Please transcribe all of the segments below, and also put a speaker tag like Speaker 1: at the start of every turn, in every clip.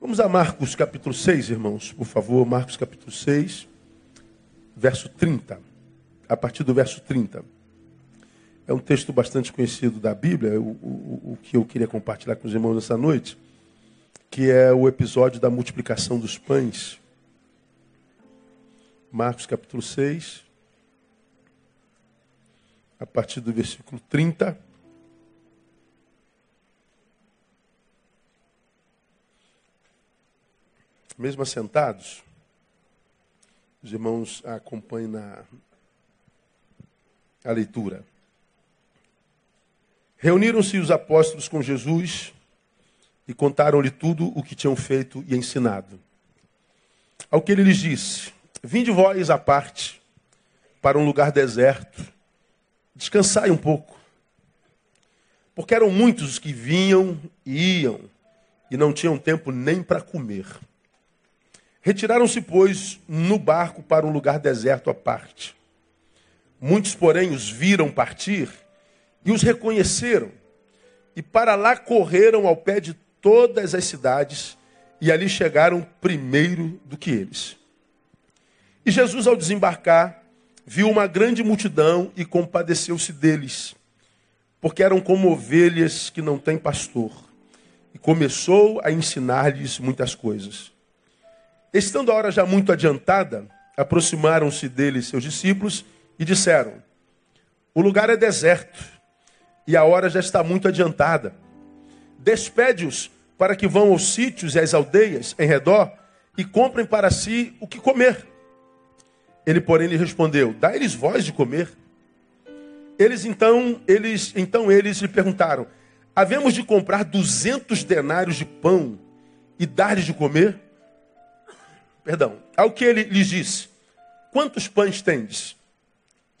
Speaker 1: Vamos a Marcos capítulo 6, irmãos, por favor. Marcos capítulo 6, verso 30. A partir do verso 30. É um texto bastante conhecido da Bíblia, o, o, o que eu queria compartilhar com os irmãos nessa noite, que é o episódio da multiplicação dos pães. Marcos capítulo 6, a partir do versículo 30. Mesmo assentados, os irmãos acompanhem na a leitura. Reuniram-se os apóstolos com Jesus e contaram-lhe tudo o que tinham feito e ensinado. Ao que ele lhes disse: Vinde vós à parte para um lugar deserto, descansai um pouco. Porque eram muitos os que vinham e iam e não tinham tempo nem para comer. Retiraram-se, pois, no barco para um lugar deserto à parte. Muitos, porém, os viram partir e os reconheceram. E para lá correram ao pé de todas as cidades e ali chegaram primeiro do que eles. E Jesus, ao desembarcar, viu uma grande multidão e compadeceu-se deles, porque eram como ovelhas que não têm pastor. E começou a ensinar-lhes muitas coisas. Estando a hora já muito adiantada, aproximaram-se dele seus discípulos e disseram: O lugar é deserto e a hora já está muito adiantada. Despede-os para que vão aos sítios e às aldeias em redor e comprem para si o que comer. Ele, porém, lhe respondeu: Dá-lhes voz de comer. Eles então, eles então eles lhe perguntaram: Havemos de comprar duzentos denários de pão e dar-lhes de comer? Perdão. Ao que ele lhes disse: Quantos pães tendes?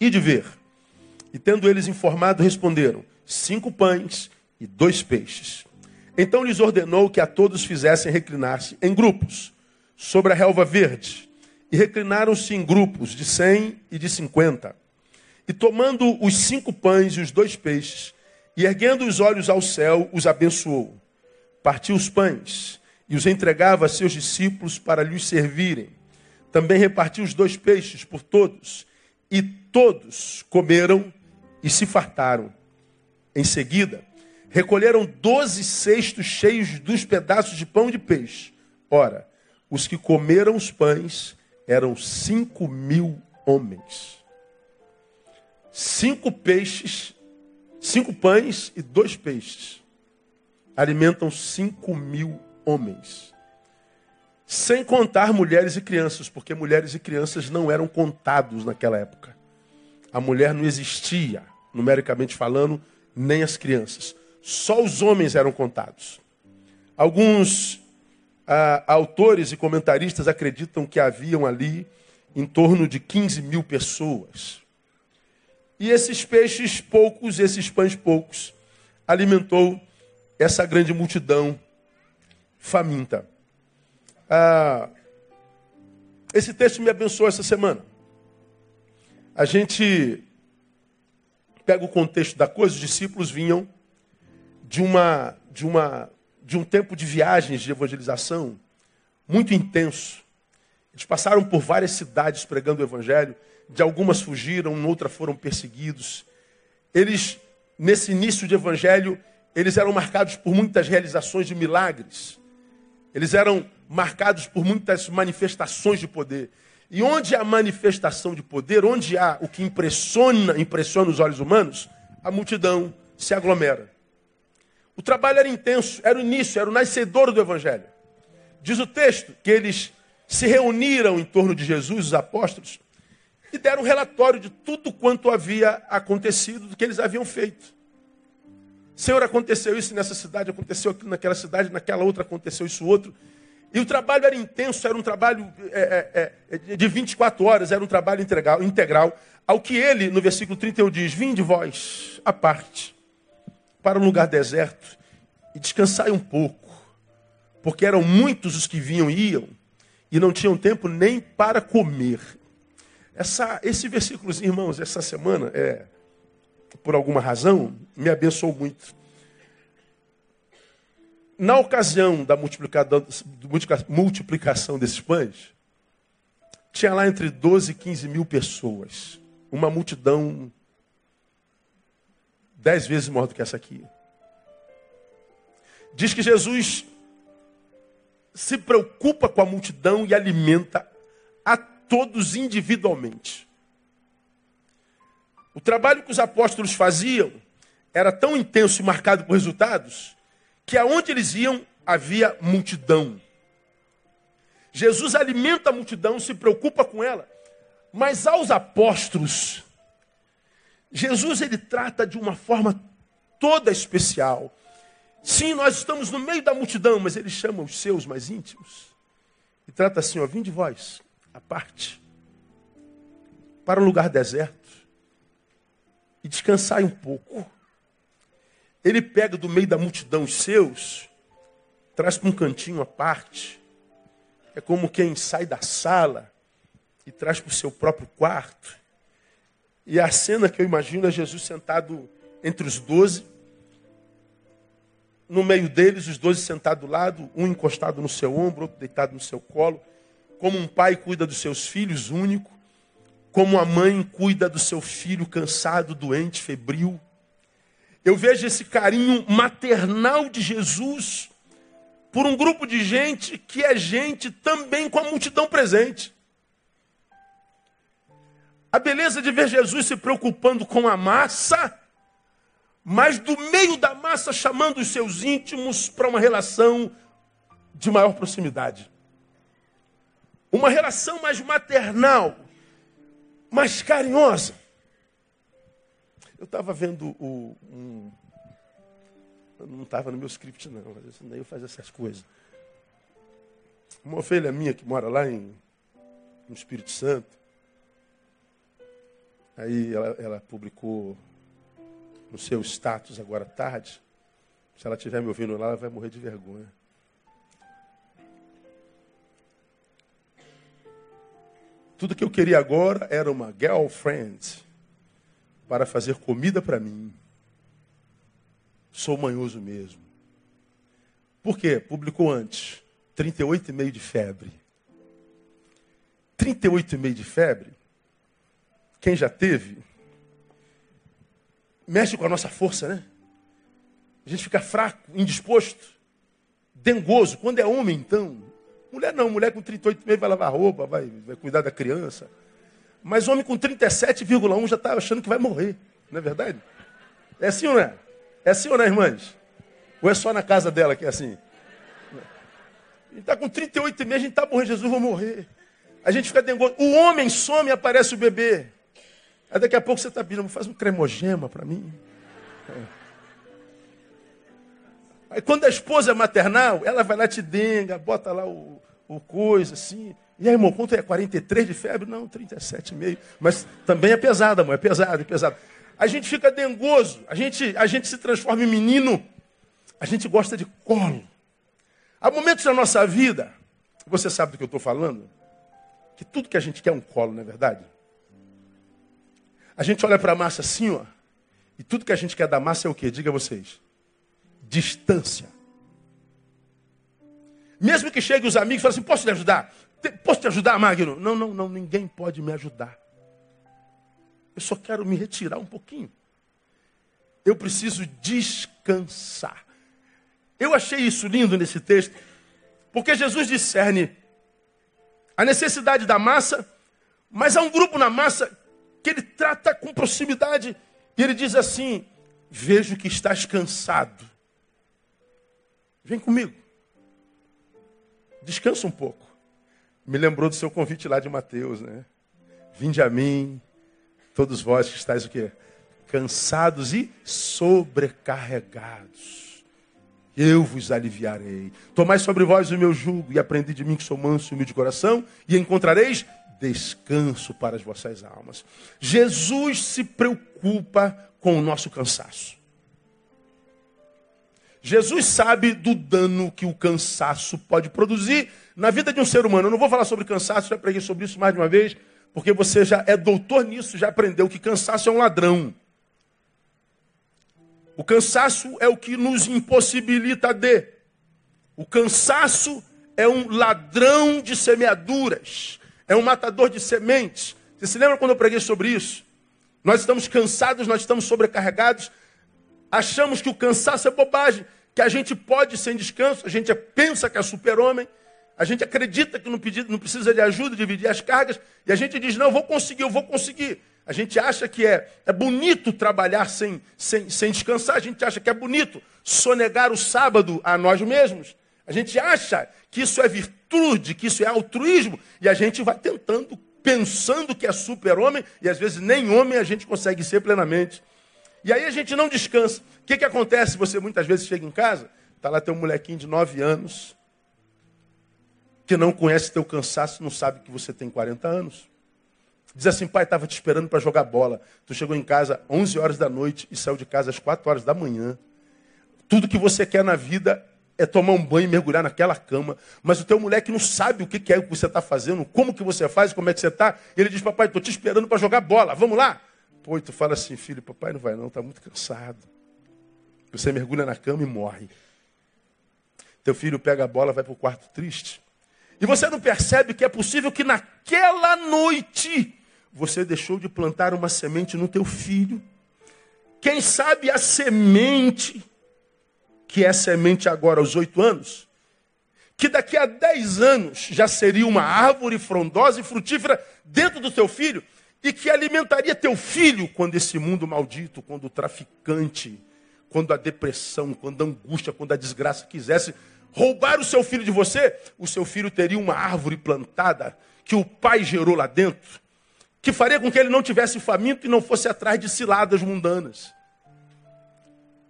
Speaker 1: E de ver. E tendo eles informado, responderam: Cinco pães e dois peixes. Então lhes ordenou que a todos fizessem reclinar-se em grupos, sobre a relva verde. E reclinaram-se em grupos de cem e de cinquenta. E tomando os cinco pães e os dois peixes, e erguendo os olhos ao céu, os abençoou. Partiu os pães e os entregava a seus discípulos para lhes servirem. Também repartiu os dois peixes por todos, e todos comeram e se fartaram. Em seguida, recolheram doze cestos cheios dos pedaços de pão de peixe. Ora, os que comeram os pães eram cinco mil homens. Cinco peixes, cinco pães e dois peixes alimentam cinco mil homens. Sem contar mulheres e crianças, porque mulheres e crianças não eram contados naquela época. A mulher não existia, numericamente falando, nem as crianças. Só os homens eram contados. Alguns ah, autores e comentaristas acreditam que haviam ali em torno de 15 mil pessoas. E esses peixes poucos, esses pães poucos, alimentou essa grande multidão faminta. Ah, esse texto me abençoou essa semana. A gente pega o contexto da coisa, os discípulos vinham de uma de uma de um tempo de viagens de evangelização muito intenso. Eles passaram por várias cidades pregando o evangelho, de algumas fugiram, outras foram perseguidos. Eles nesse início de evangelho, eles eram marcados por muitas realizações de milagres. Eles eram marcados por muitas manifestações de poder. E onde há manifestação de poder, onde há o que impressiona, impressiona os olhos humanos, a multidão se aglomera. O trabalho era intenso, era o início, era o nascedor do evangelho. Diz o texto que eles se reuniram em torno de Jesus, os apóstolos, e deram um relatório de tudo quanto havia acontecido, do que eles haviam feito. Senhor, aconteceu isso nessa cidade, aconteceu aquilo naquela cidade, naquela outra aconteceu isso outro. E o trabalho era intenso, era um trabalho é, é, é, de 24 horas, era um trabalho integral, integral. Ao que ele, no versículo 31, diz: Vinde vós, à parte, para um lugar deserto e descansai um pouco, porque eram muitos os que vinham e iam, e não tinham tempo nem para comer. Essa, esse versículo, irmãos, essa semana, é, por alguma razão, me abençoou muito. Na ocasião da multiplicação desses pães, tinha lá entre 12 e 15 mil pessoas. Uma multidão dez vezes maior do que essa aqui. Diz que Jesus se preocupa com a multidão e alimenta a todos individualmente. O trabalho que os apóstolos faziam era tão intenso e marcado por resultados que aonde eles iam havia multidão. Jesus alimenta a multidão, se preocupa com ela, mas aos apóstolos, Jesus ele trata de uma forma toda especial. Sim, nós estamos no meio da multidão, mas ele chama os seus mais íntimos e trata assim: ó, vim de vós, a parte, para um lugar deserto e descansai um pouco. Ele pega do meio da multidão os seus, traz para um cantinho à parte. É como quem sai da sala e traz para o seu próprio quarto. E a cena que eu imagino é Jesus sentado entre os doze. No meio deles, os doze sentados do lado, um encostado no seu ombro, outro deitado no seu colo. Como um pai cuida dos seus filhos, único. Como a mãe cuida do seu filho cansado, doente, febril. Eu vejo esse carinho maternal de Jesus por um grupo de gente que é gente também com a multidão presente. A beleza de ver Jesus se preocupando com a massa, mas do meio da massa chamando os seus íntimos para uma relação de maior proximidade. Uma relação mais maternal, mais carinhosa. Eu estava vendo o, um. não estava no meu script, não, mas eu fazia essas coisas. Uma ovelha minha que mora lá em, no Espírito Santo. Aí ela, ela publicou no seu status agora tarde. Se ela estiver me ouvindo lá, ela vai morrer de vergonha. Tudo que eu queria agora era uma girlfriend para fazer comida para mim. Sou manhoso mesmo. Por quê? Publicou antes. 38,5 de febre. 38,5 de febre. Quem já teve, mexe com a nossa força, né? A gente fica fraco, indisposto, dengoso. Quando é homem, então. Mulher não, mulher com 38,5 vai lavar roupa, vai, vai cuidar da criança. Mas homem com 37,1 já está achando que vai morrer. Não é verdade? É assim ou não é? É assim ou não, é, irmãs? Ou é só na casa dela que é assim? A gente está com 38 meses, a gente está morrendo, Jesus vai morrer. A gente fica dengoso. O homem some e aparece o bebê. Aí daqui a pouco você está pedindo, faz um cremogema para mim. É. Aí quando a esposa é maternal, ela vai lá te denga, bota lá o, o coisa assim. E aí, irmão, quanto é? 43 de febre? Não, 37,5. Mas também é pesado, amor, é pesado, é pesado. A gente fica dengoso, a gente, a gente se transforma em menino, a gente gosta de colo. Há momentos na nossa vida, você sabe do que eu estou falando? Que tudo que a gente quer é um colo, não é verdade? A gente olha para a massa assim, ó, e tudo que a gente quer da massa é o quê? Diga vocês. Distância. Mesmo que cheguem os amigos e falem assim, posso te ajudar? Posso te ajudar, Magno? Não, não, não, ninguém pode me ajudar. Eu só quero me retirar um pouquinho. Eu preciso descansar. Eu achei isso lindo nesse texto, porque Jesus discerne a necessidade da massa, mas há um grupo na massa que ele trata com proximidade. E ele diz assim: Vejo que estás cansado. Vem comigo. Descansa um pouco me lembrou do seu convite lá de Mateus, né? Vinde a mim, todos vós que estáis o quê? Cansados e sobrecarregados. Eu vos aliviarei. Tomai sobre vós o meu jugo e aprendi de mim que sou manso e humilde de coração e encontrareis descanso para as vossas almas. Jesus se preocupa com o nosso cansaço. Jesus sabe do dano que o cansaço pode produzir na vida de um ser humano. Eu não vou falar sobre cansaço, já preguei sobre isso mais de uma vez, porque você já é doutor nisso, já aprendeu que cansaço é um ladrão. O cansaço é o que nos impossibilita de. O cansaço é um ladrão de semeaduras, é um matador de sementes. Você se lembra quando eu preguei sobre isso? Nós estamos cansados, nós estamos sobrecarregados, achamos que o cansaço é bobagem, que a gente pode sem descanso, a gente pensa que é super-homem, a gente acredita que não, não precisa de ajuda, dividir as cargas, e a gente diz, não, eu vou conseguir, eu vou conseguir. A gente acha que é, é bonito trabalhar sem, sem, sem descansar, a gente acha que é bonito sonegar o sábado a nós mesmos. A gente acha que isso é virtude, que isso é altruísmo, e a gente vai tentando, pensando que é super-homem, e às vezes nem homem a gente consegue ser plenamente. E aí a gente não descansa. O que, que acontece? Você muitas vezes chega em casa, está lá teu molequinho de 9 anos, que não conhece teu cansaço, não sabe que você tem 40 anos. Diz assim, pai, estava te esperando para jogar bola. Tu chegou em casa 11 horas da noite e saiu de casa às 4 horas da manhã. Tudo que você quer na vida é tomar um banho e mergulhar naquela cama. Mas o teu moleque não sabe o que é que você está fazendo, como que você faz, como é que você está. Ele diz, papai, estou te esperando para jogar bola, vamos lá. Pô, e tu fala assim, filho, papai não vai não, está muito cansado. Você mergulha na cama e morre. Teu filho pega a bola, vai para o quarto triste. E você não percebe que é possível que naquela noite você deixou de plantar uma semente no teu filho. Quem sabe a semente, que é semente agora aos oito anos, que daqui a dez anos já seria uma árvore frondosa e frutífera dentro do teu filho, e que alimentaria teu filho quando esse mundo maldito, quando o traficante, quando a depressão, quando a angústia, quando a desgraça quisesse roubar o seu filho de você, o seu filho teria uma árvore plantada que o pai gerou lá dentro, que faria com que ele não tivesse faminto e não fosse atrás de ciladas mundanas.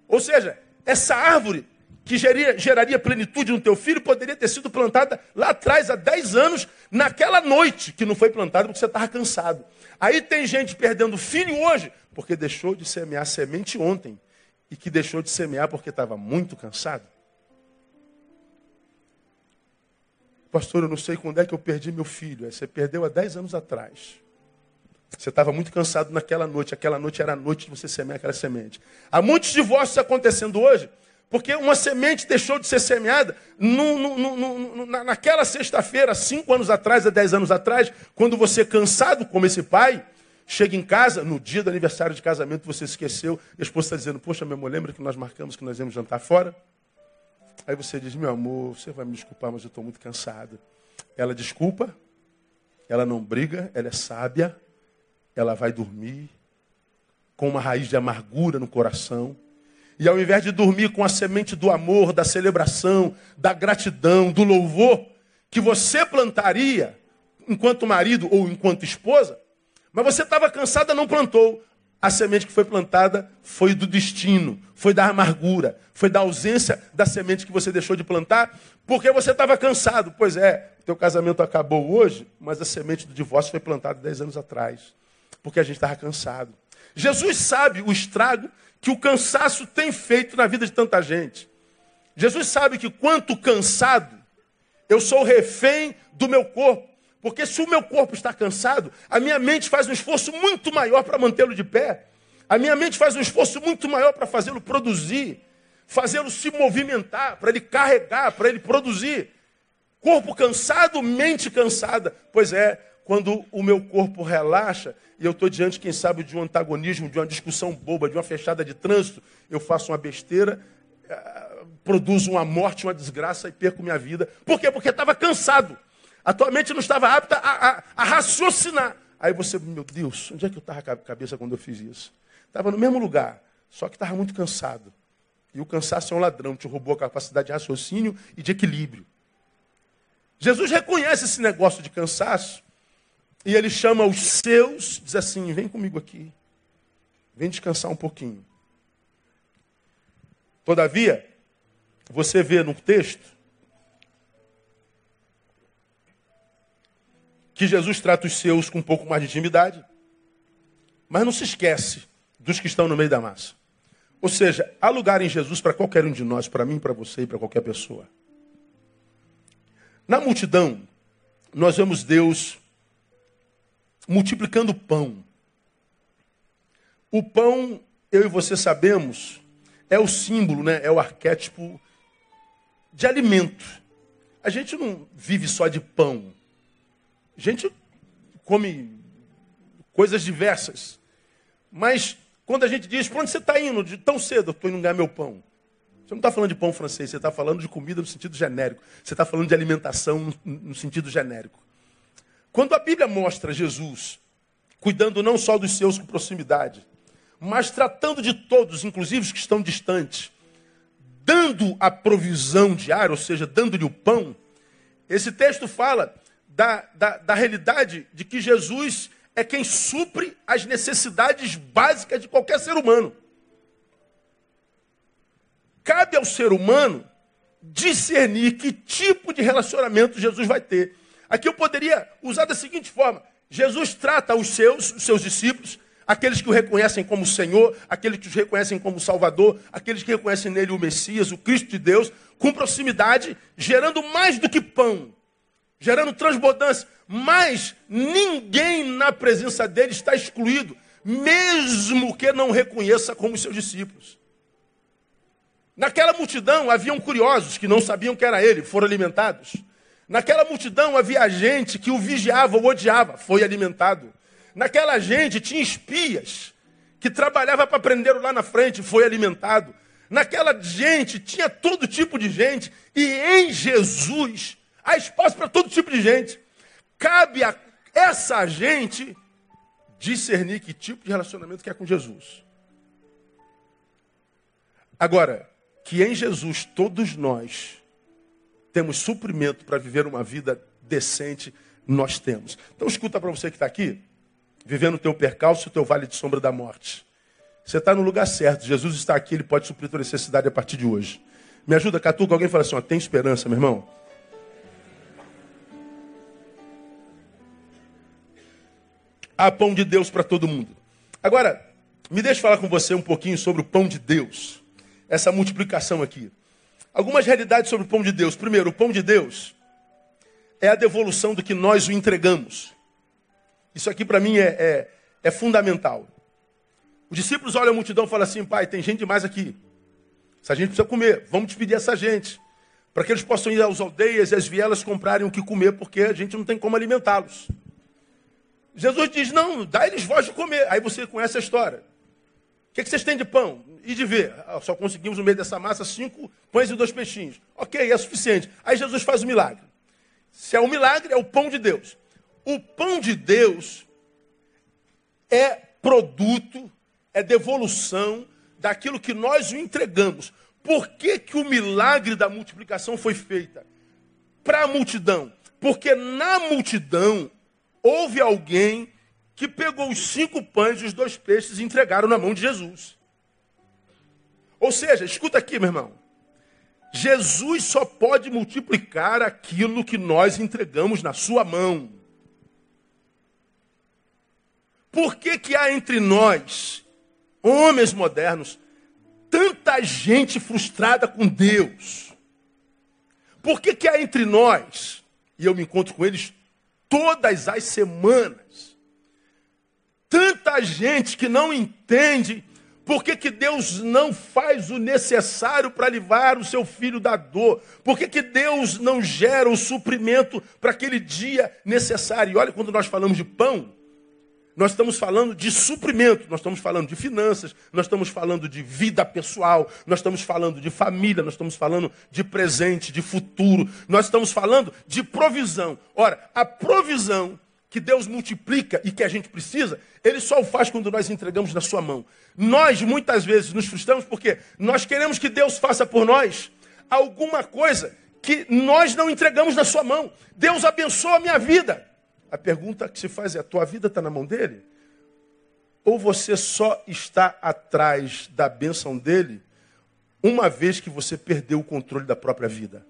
Speaker 1: Ou seja, essa árvore que geraria, geraria plenitude no teu filho poderia ter sido plantada lá atrás, há 10 anos, naquela noite que não foi plantada porque você estava cansado. Aí tem gente perdendo filho hoje porque deixou de semear semente ontem e que deixou de semear porque estava muito cansado. Pastor, eu não sei quando é que eu perdi meu filho. Você perdeu há 10 anos atrás. Você estava muito cansado naquela noite. Aquela noite era a noite de você semear aquela semente. Há muitos divórcios acontecendo hoje, porque uma semente deixou de ser semeada no, no, no, naquela sexta-feira, cinco anos atrás, há dez anos atrás, quando você, cansado como esse pai, chega em casa, no dia do aniversário de casamento, você esqueceu, a esposa está dizendo, poxa, meu amor, lembra que nós marcamos que nós íamos jantar fora? Aí você diz, meu amor, você vai me desculpar, mas eu estou muito cansado. Ela desculpa, ela não briga, ela é sábia, ela vai dormir com uma raiz de amargura no coração. E ao invés de dormir com a semente do amor, da celebração, da gratidão, do louvor, que você plantaria enquanto marido ou enquanto esposa, mas você estava cansada, não plantou a semente que foi plantada foi do destino, foi da amargura, foi da ausência da semente que você deixou de plantar, porque você estava cansado. Pois é, teu casamento acabou hoje, mas a semente do divórcio foi plantada dez anos atrás, porque a gente estava cansado. Jesus sabe o estrago que o cansaço tem feito na vida de tanta gente. Jesus sabe que quanto cansado, eu sou refém do meu corpo. Porque se o meu corpo está cansado, a minha mente faz um esforço muito maior para mantê-lo de pé. A minha mente faz um esforço muito maior para fazê-lo produzir, fazê-lo se movimentar, para ele carregar, para ele produzir. Corpo cansado, mente cansada. Pois é, quando o meu corpo relaxa e eu estou diante, quem sabe, de um antagonismo, de uma discussão boba, de uma fechada de trânsito, eu faço uma besteira, eh, produzo uma morte, uma desgraça e perco minha vida. Por quê? Porque estava cansado. A tua mente não estava apta a, a, a raciocinar. Aí você, meu Deus, onde é que eu estava com a cabeça quando eu fiz isso? Estava no mesmo lugar, só que estava muito cansado. E o cansaço é um ladrão, te roubou a capacidade de raciocínio e de equilíbrio. Jesus reconhece esse negócio de cansaço e ele chama os seus, diz assim: vem comigo aqui, vem descansar um pouquinho. Todavia, você vê no texto que Jesus trata os seus com um pouco mais de intimidade, mas não se esquece dos que estão no meio da massa. Ou seja, há lugar em Jesus para qualquer um de nós, para mim, para você e para qualquer pessoa. Na multidão, nós vemos Deus multiplicando o pão. O pão, eu e você sabemos, é o símbolo, né? é o arquétipo de alimento. A gente não vive só de pão. A gente come coisas diversas. Mas quando a gente diz, para onde você está indo? De tão cedo, estou indo ganhar meu pão. Você não está falando de pão francês, você está falando de comida no sentido genérico. Você está falando de alimentação no sentido genérico. Quando a Bíblia mostra Jesus cuidando não só dos seus com proximidade, mas tratando de todos, inclusive os que estão distantes, dando a provisão diária, ou seja, dando-lhe o pão, esse texto fala da, da, da realidade de que Jesus é quem supre as necessidades básicas de qualquer ser humano. Cabe ao ser humano discernir que tipo de relacionamento Jesus vai ter. Aqui eu poderia usar da seguinte forma: Jesus trata os seus, os seus discípulos, aqueles que o reconhecem como Senhor, aqueles que o reconhecem como Salvador, aqueles que reconhecem nele o Messias, o Cristo de Deus, com proximidade, gerando mais do que pão, gerando transbordância. Mas ninguém na presença dele está excluído, mesmo que não reconheça como seus discípulos. Naquela multidão haviam curiosos que não sabiam que era ele, foram alimentados. Naquela multidão havia gente que o vigiava ou odiava, foi alimentado. Naquela gente tinha espias que trabalhava para prender lá na frente, foi alimentado. Naquela gente tinha todo tipo de gente e em Jesus há espaço para todo tipo de gente. Cabe a essa gente discernir que tipo de relacionamento quer com Jesus. Agora, que em Jesus todos nós temos suprimento para viver uma vida decente, nós temos. Então escuta para você que está aqui, vivendo o teu percalço, o teu vale de sombra da morte. Você está no lugar certo. Jesus está aqui, ele pode suprir tua necessidade a partir de hoje. Me ajuda, Catuca. Alguém fala assim: ó, tem esperança, meu irmão. Há pão de Deus para todo mundo. Agora, me deixe falar com você um pouquinho sobre o pão de Deus. Essa multiplicação aqui. Algumas realidades sobre o pão de Deus. Primeiro, o pão de Deus é a devolução do que nós o entregamos. Isso aqui para mim é, é, é, fundamental. Os discípulos olham a multidão e falam assim: Pai, tem gente demais aqui. Essa gente precisa comer. Vamos despedir essa gente. Para que eles possam ir às aldeias e às vielas comprarem o que comer, porque a gente não tem como alimentá-los. Jesus diz: Não, dá eles voz de comer. Aí você conhece a história. O que, que vocês têm de pão? E de ver. Ah, só conseguimos no meio dessa massa cinco pães e dois peixinhos. Ok, é suficiente. Aí Jesus faz o milagre. Se é um milagre, é o pão de Deus. O pão de Deus é produto, é devolução daquilo que nós o entregamos. Por que, que o milagre da multiplicação foi feita? Para a multidão. Porque na multidão houve alguém que pegou os cinco pães e os dois peixes e entregaram na mão de Jesus. Ou seja, escuta aqui, meu irmão. Jesus só pode multiplicar aquilo que nós entregamos na sua mão. Por que, que há entre nós, homens modernos, tanta gente frustrada com Deus? Por que, que há entre nós, e eu me encontro com eles todas as semanas, tanta gente que não entende por que, que Deus não faz o necessário para livrar o seu filho da dor? Por que, que Deus não gera o suprimento para aquele dia necessário? E olha, quando nós falamos de pão, nós estamos falando de suprimento, nós estamos falando de finanças, nós estamos falando de vida pessoal, nós estamos falando de família, nós estamos falando de presente, de futuro, nós estamos falando de provisão. Ora, a provisão que Deus multiplica e que a gente precisa, Ele só o faz quando nós entregamos na Sua mão. Nós muitas vezes nos frustramos porque nós queremos que Deus faça por nós alguma coisa que nós não entregamos na Sua mão. Deus abençoa a minha vida. A pergunta que se faz é: a tua vida está na mão dele? Ou você só está atrás da bênção dele uma vez que você perdeu o controle da própria vida?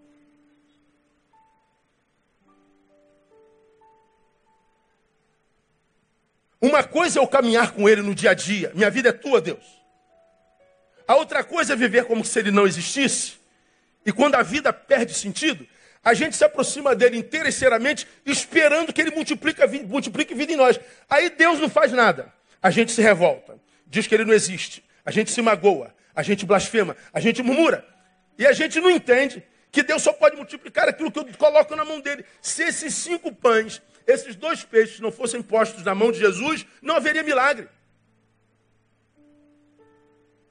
Speaker 1: Uma coisa é eu caminhar com Ele no dia a dia. Minha vida é tua, Deus. A outra coisa é viver como se Ele não existisse. E quando a vida perde sentido, a gente se aproxima dele interesseiramente, esperando que ele multiplique, multiplique vida em nós. Aí Deus não faz nada. A gente se revolta, diz que ele não existe. A gente se magoa, a gente blasfema, a gente murmura. E a gente não entende que Deus só pode multiplicar aquilo que eu coloco na mão dele. Se esses cinco pães, esses dois peixes não fossem postos na mão de Jesus, não haveria milagre.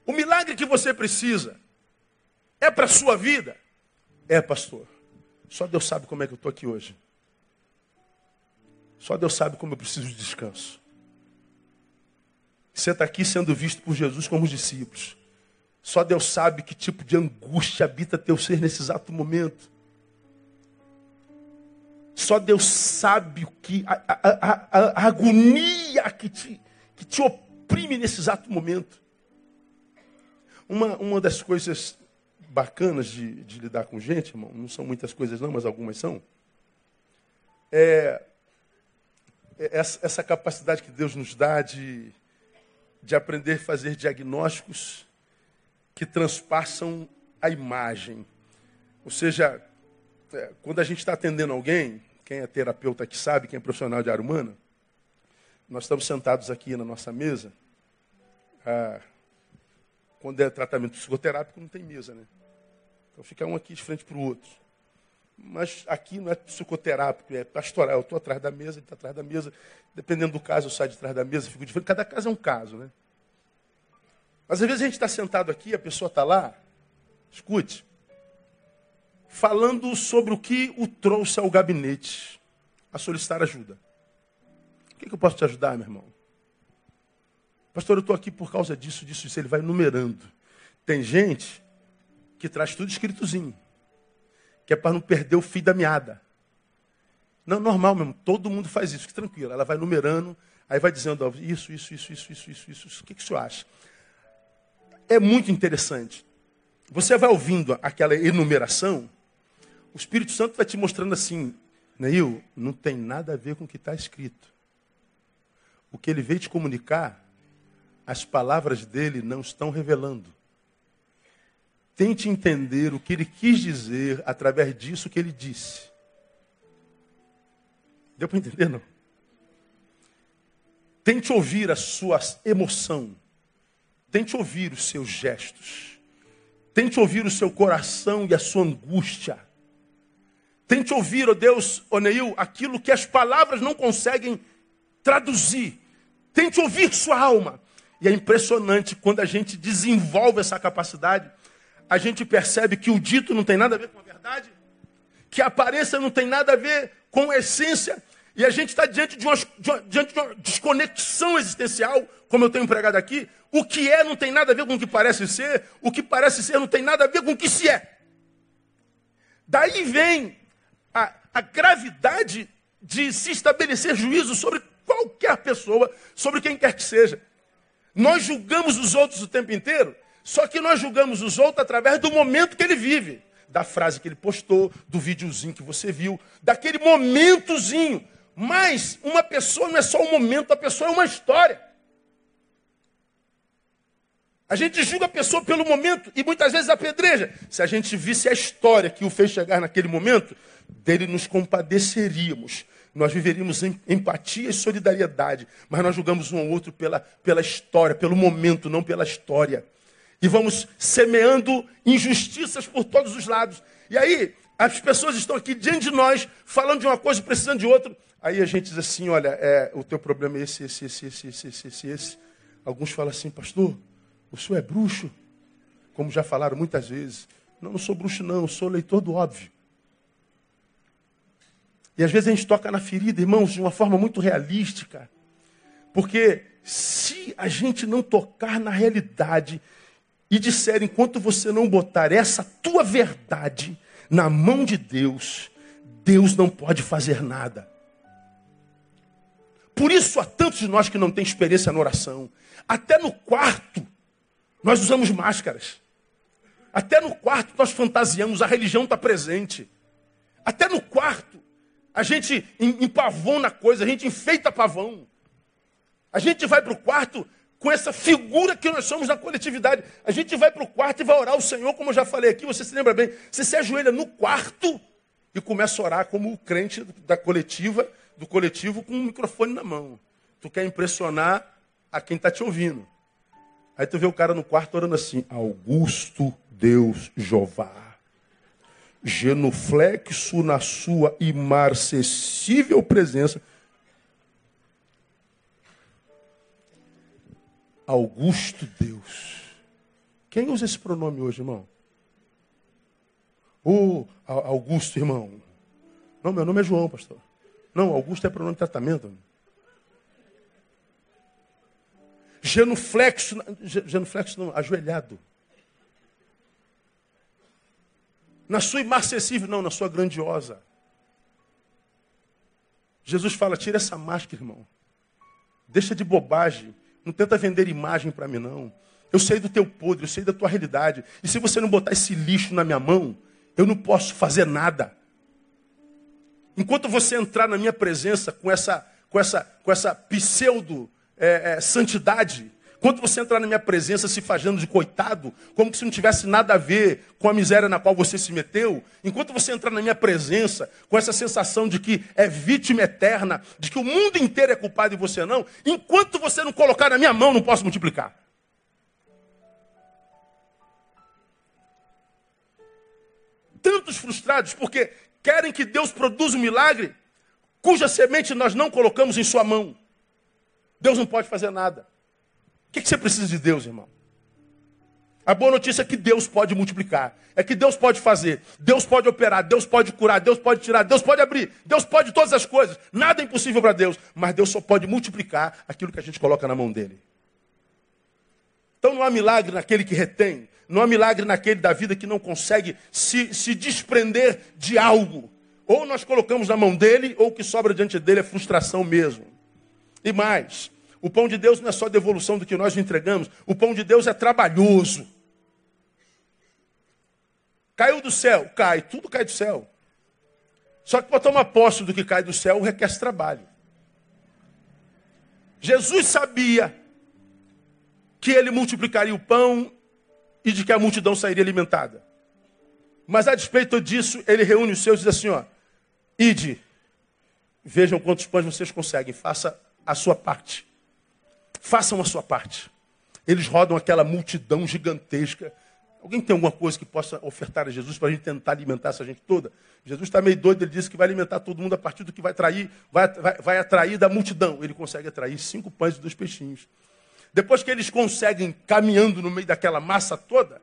Speaker 1: O milagre que você precisa é para a sua vida? É, pastor. Só Deus sabe como é que eu estou aqui hoje. Só Deus sabe como eu preciso de descanso. Você está aqui sendo visto por Jesus como os discípulos. Só Deus sabe que tipo de angústia habita teu ser nesse exato momento. Só Deus sabe o que a, a, a, a, agonia que te, que te oprime nesse exato momento. Uma, uma das coisas bacanas de, de lidar com gente, irmão, não são muitas coisas não, mas algumas são, é, é essa, essa capacidade que Deus nos dá de, de aprender a fazer diagnósticos que transpassam a imagem. Ou seja, é, quando a gente está atendendo alguém, quem é terapeuta aqui sabe, quem é profissional de área humana, nós estamos sentados aqui na nossa mesa. Ah, quando é tratamento psicoterápico, não tem mesa, né? Então fica um aqui de frente para o outro. Mas aqui não é psicoterápico, é pastoral. Eu estou atrás da mesa, ele está atrás da mesa. Dependendo do caso, eu saio de trás da mesa, fico de frente. Cada caso é um caso, né? Mas às vezes a gente está sentado aqui, a pessoa está lá, escute, falando sobre o que o trouxe ao gabinete a solicitar ajuda. O que, que eu posso te ajudar, meu irmão? Pastor, eu estou aqui por causa disso, disso, isso. Ele vai numerando. Tem gente que traz tudo escritozinho, que é para não perder o fio da meada. Não, normal mesmo, todo mundo faz isso, que tranquilo. Ela vai numerando, aí vai dizendo, ó, isso, isso, isso, isso, isso, isso, isso, isso. O que, que o senhor acha? é muito interessante. Você vai ouvindo aquela enumeração, o Espírito Santo vai te mostrando assim, Neil, não tem nada a ver com o que está escrito. O que ele veio te comunicar, as palavras dele não estão revelando. Tente entender o que ele quis dizer através disso que ele disse. Deu para entender, não? Tente ouvir a sua emoção. Tente ouvir os seus gestos. Tente ouvir o seu coração e a sua angústia. Tente ouvir, ó oh Deus, ó oh Neil, aquilo que as palavras não conseguem traduzir. Tente ouvir sua alma. E é impressionante quando a gente desenvolve essa capacidade, a gente percebe que o dito não tem nada a ver com a verdade, que a aparência não tem nada a ver com a essência, e a gente está diante, de uma, diante de uma desconexão existencial, como eu tenho pregado aqui. O que é não tem nada a ver com o que parece ser, o que parece ser não tem nada a ver com o que se é. Daí vem a, gravidade de se estabelecer juízo sobre qualquer pessoa, sobre quem quer que seja. Nós julgamos os outros o tempo inteiro, só que nós julgamos os outros através do momento que ele vive, da frase que ele postou, do videozinho que você viu, daquele momentozinho. Mas uma pessoa não é só um momento, a pessoa é uma história. A gente julga a pessoa pelo momento e muitas vezes apedreja. Se a gente visse a história que o fez chegar naquele momento, dele nos compadeceríamos. Nós viveríamos em empatia e solidariedade, mas nós julgamos um ao outro pela, pela história, pelo momento, não pela história. E vamos semeando injustiças por todos os lados. E aí, as pessoas estão aqui diante de nós, falando de uma coisa e precisando de outra. Aí a gente diz assim, olha, é, o teu problema é esse, esse, esse, esse, esse, esse, esse. Alguns falam assim, pastor, o senhor é bruxo? Como já falaram muitas vezes. Não, não sou bruxo não, sou leitor do óbvio. E às vezes a gente toca na ferida, irmãos, de uma forma muito realística. Porque se a gente não tocar na realidade e disser, enquanto você não botar essa tua verdade na mão de Deus, Deus não pode fazer nada. Por isso há tantos de nós que não têm experiência na oração. Até no quarto, nós usamos máscaras. Até no quarto nós fantasiamos, a religião está presente. Até no quarto, a gente empavona a coisa, a gente enfeita pavão. A gente vai para o quarto com essa figura que nós somos na coletividade. A gente vai para o quarto e vai orar ao Senhor, como eu já falei aqui, você se lembra bem. Você se ajoelha no quarto e começa a orar como o crente da coletiva do coletivo com um microfone na mão. Tu quer impressionar a quem está te ouvindo. Aí tu vê o cara no quarto orando assim: Augusto Deus Jeová. genuflexo na sua imarcessível presença. Augusto Deus. Quem usa esse pronome hoje, irmão? O Augusto, irmão. Não, meu nome é João, pastor. Não, Augusto é pronome de tratamento. Genuflexo, genuflexo não, ajoelhado. Na sua imarcessível, não, na sua grandiosa. Jesus fala: tira essa máscara, irmão. Deixa de bobagem. Não tenta vender imagem para mim, não. Eu sei do teu podre, eu sei da tua realidade. E se você não botar esse lixo na minha mão, eu não posso fazer nada. Enquanto você entrar na minha presença com essa, com essa, com essa pseudo é, é, santidade, quando você entrar na minha presença se fazendo de coitado, como se não tivesse nada a ver com a miséria na qual você se meteu, enquanto você entrar na minha presença com essa sensação de que é vítima eterna, de que o mundo inteiro é culpado e você não, enquanto você não colocar na minha mão, não posso multiplicar. Tantos frustrados porque querem que Deus produza um milagre cuja semente nós não colocamos em sua mão. Deus não pode fazer nada. O que, você precisa de Deus, irmão? A boa notícia é que Deus pode multiplicar, é que Deus pode fazer, Deus pode operar, Deus pode curar, Deus pode tirar, Deus pode abrir, Deus pode todas as coisas. Nada é impossível para Deus, mas Deus só pode multiplicar aquilo que a gente coloca na mão dele. Então não há milagre naquele que retém, não há milagre naquele da vida que não consegue se, se desprender de algo. Ou nós colocamos na mão dele, ou o que sobra diante dele é frustração mesmo. E mais, o pão de Deus não é só devolução do que nós entregamos. O pão de Deus é trabalhoso. Caiu do céu? Cai. Tudo cai do céu. Só que para tomar posse do que cai do céu requer trabalho. Jesus sabia que ele multiplicaria o pão e de que a multidão sairia alimentada. Mas a despeito disso, ele reúne os seus e diz assim: ó, ide, vejam quantos pães vocês conseguem, faça a sua parte. Façam a sua parte. Eles rodam aquela multidão gigantesca. Alguém tem alguma coisa que possa ofertar a Jesus para a gente tentar alimentar essa gente toda? Jesus está meio doido, ele disse que vai alimentar todo mundo a partir do que vai atrair, vai, vai, vai atrair da multidão. Ele consegue atrair cinco pães e dois peixinhos. Depois que eles conseguem, caminhando no meio daquela massa toda,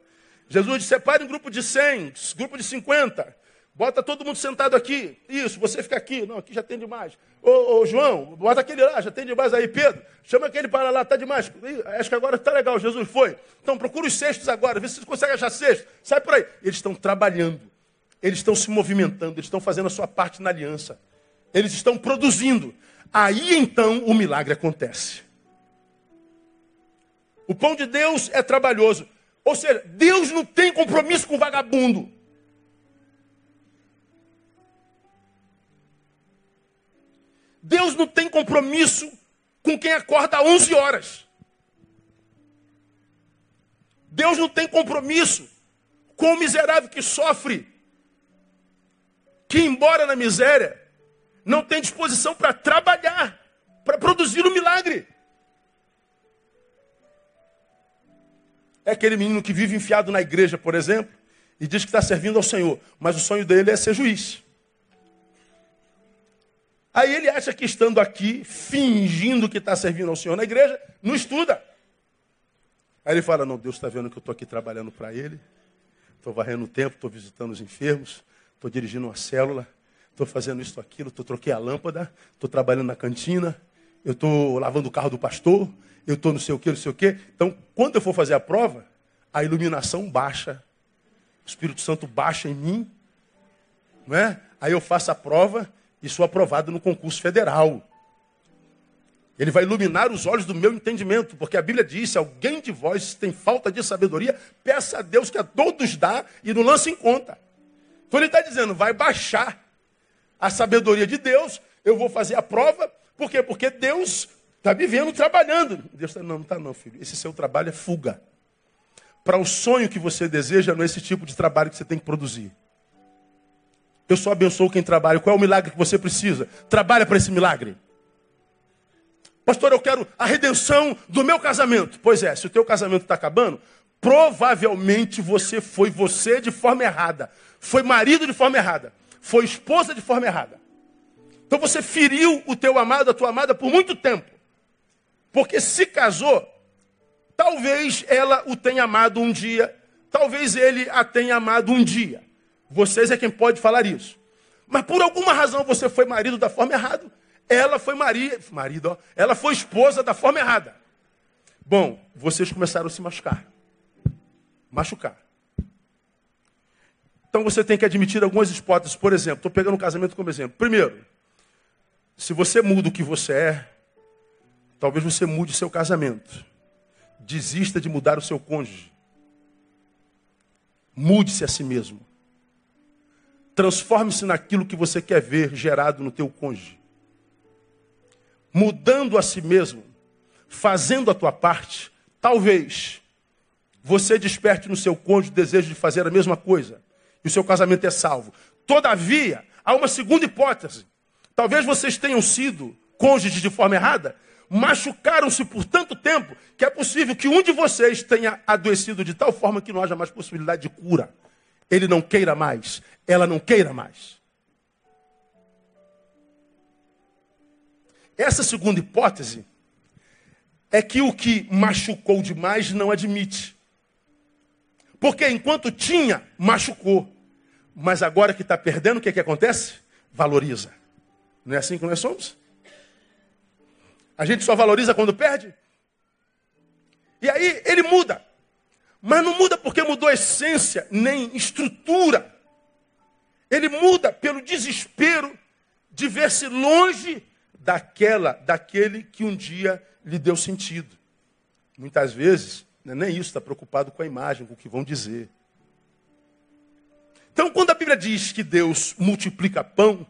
Speaker 1: Jesus separe um grupo de 100, grupo de 50. Bota todo mundo sentado aqui. Isso, você fica aqui. Não, aqui já tem demais. Ô, ô, João, bota aquele lá, já tem demais aí. Pedro, chama aquele para lá, está demais. Acho que agora está legal, Jesus foi. Então procura os cestos agora, vê se você consegue achar cestos. Sai por aí. Eles estão trabalhando. Eles estão se movimentando, eles estão fazendo a sua parte na aliança. Eles estão produzindo. Aí então o milagre acontece. O pão de Deus é trabalhoso. Ou seja, Deus não tem compromisso com vagabundo. Deus não tem compromisso com quem acorda às 11 horas. Deus não tem compromisso com o miserável que sofre, que, embora na miséria, não tem disposição para trabalhar, para produzir o um milagre. É aquele menino que vive enfiado na igreja, por exemplo, e diz que está servindo ao Senhor, mas o sonho dele é ser juiz. Aí ele acha que estando aqui, fingindo que está servindo ao Senhor na igreja, não estuda. Aí ele fala: Não, Deus está vendo que eu estou aqui trabalhando para Ele, estou varrendo o tempo, estou visitando os enfermos, estou dirigindo uma célula, estou fazendo isso, aquilo, estou troquei a lâmpada, estou trabalhando na cantina, eu estou lavando o carro do pastor, eu estou não sei o que, não sei o que. Então, quando eu for fazer a prova, a iluminação baixa, o Espírito Santo baixa em mim, não é? Aí eu faço a prova e sou aprovado no concurso federal. Ele vai iluminar os olhos do meu entendimento, porque a Bíblia diz: se alguém de vós tem falta de sabedoria, peça a Deus que a todos dá e não lance em conta. Então ele está dizendo: vai baixar a sabedoria de Deus, eu vou fazer a prova, por quê? Porque Deus está me vendo trabalhando. Deus está, não, não está não, filho. Esse seu trabalho é fuga. Para o sonho que você deseja, não é esse tipo de trabalho que você tem que produzir. Eu só abençoo quem trabalha. Qual é o milagre que você precisa? Trabalha para esse milagre. Pastor, eu quero a redenção do meu casamento. Pois é, se o teu casamento está acabando, Provavelmente você foi você de forma errada. Foi marido de forma errada. Foi esposa de forma errada. Então você feriu o teu amado, a tua amada por muito tempo. Porque se casou, talvez ela o tenha amado um dia, talvez ele a tenha amado um dia. Vocês é quem pode falar isso. Mas por alguma razão você foi marido da forma errada. Ela foi Maria, marido, ó, ela foi esposa da forma errada. Bom, vocês começaram a se machucar machucar. Então você tem que admitir algumas hipóteses. Por exemplo, estou pegando um casamento como exemplo. Primeiro, se você muda o que você é, talvez você mude o seu casamento. Desista de mudar o seu cônjuge. Mude-se a si mesmo. Transforme-se naquilo que você quer ver gerado no teu cônjuge. Mudando a si mesmo, fazendo a tua parte, talvez você desperte no seu cônjuge o desejo de fazer a mesma coisa. E o seu casamento é salvo. Todavia, há uma segunda hipótese. Talvez vocês tenham sido cônjuges de forma errada, machucaram-se por tanto tempo que é possível que um de vocês tenha adoecido de tal forma que não haja mais possibilidade de cura. Ele não queira mais, ela não queira mais. Essa segunda hipótese é que o que machucou demais não admite. Porque enquanto tinha, machucou. Mas agora que está perdendo, o que, que acontece? Valoriza. Não é assim que nós somos? A gente só valoriza quando perde? E aí ele muda. Mas não muda porque mudou essência, nem estrutura. Ele muda pelo desespero de ver-se longe daquela, daquele que um dia lhe deu sentido. Muitas vezes, é nem isso, está preocupado com a imagem, com o que vão dizer. Então, quando a Bíblia diz que Deus multiplica pão,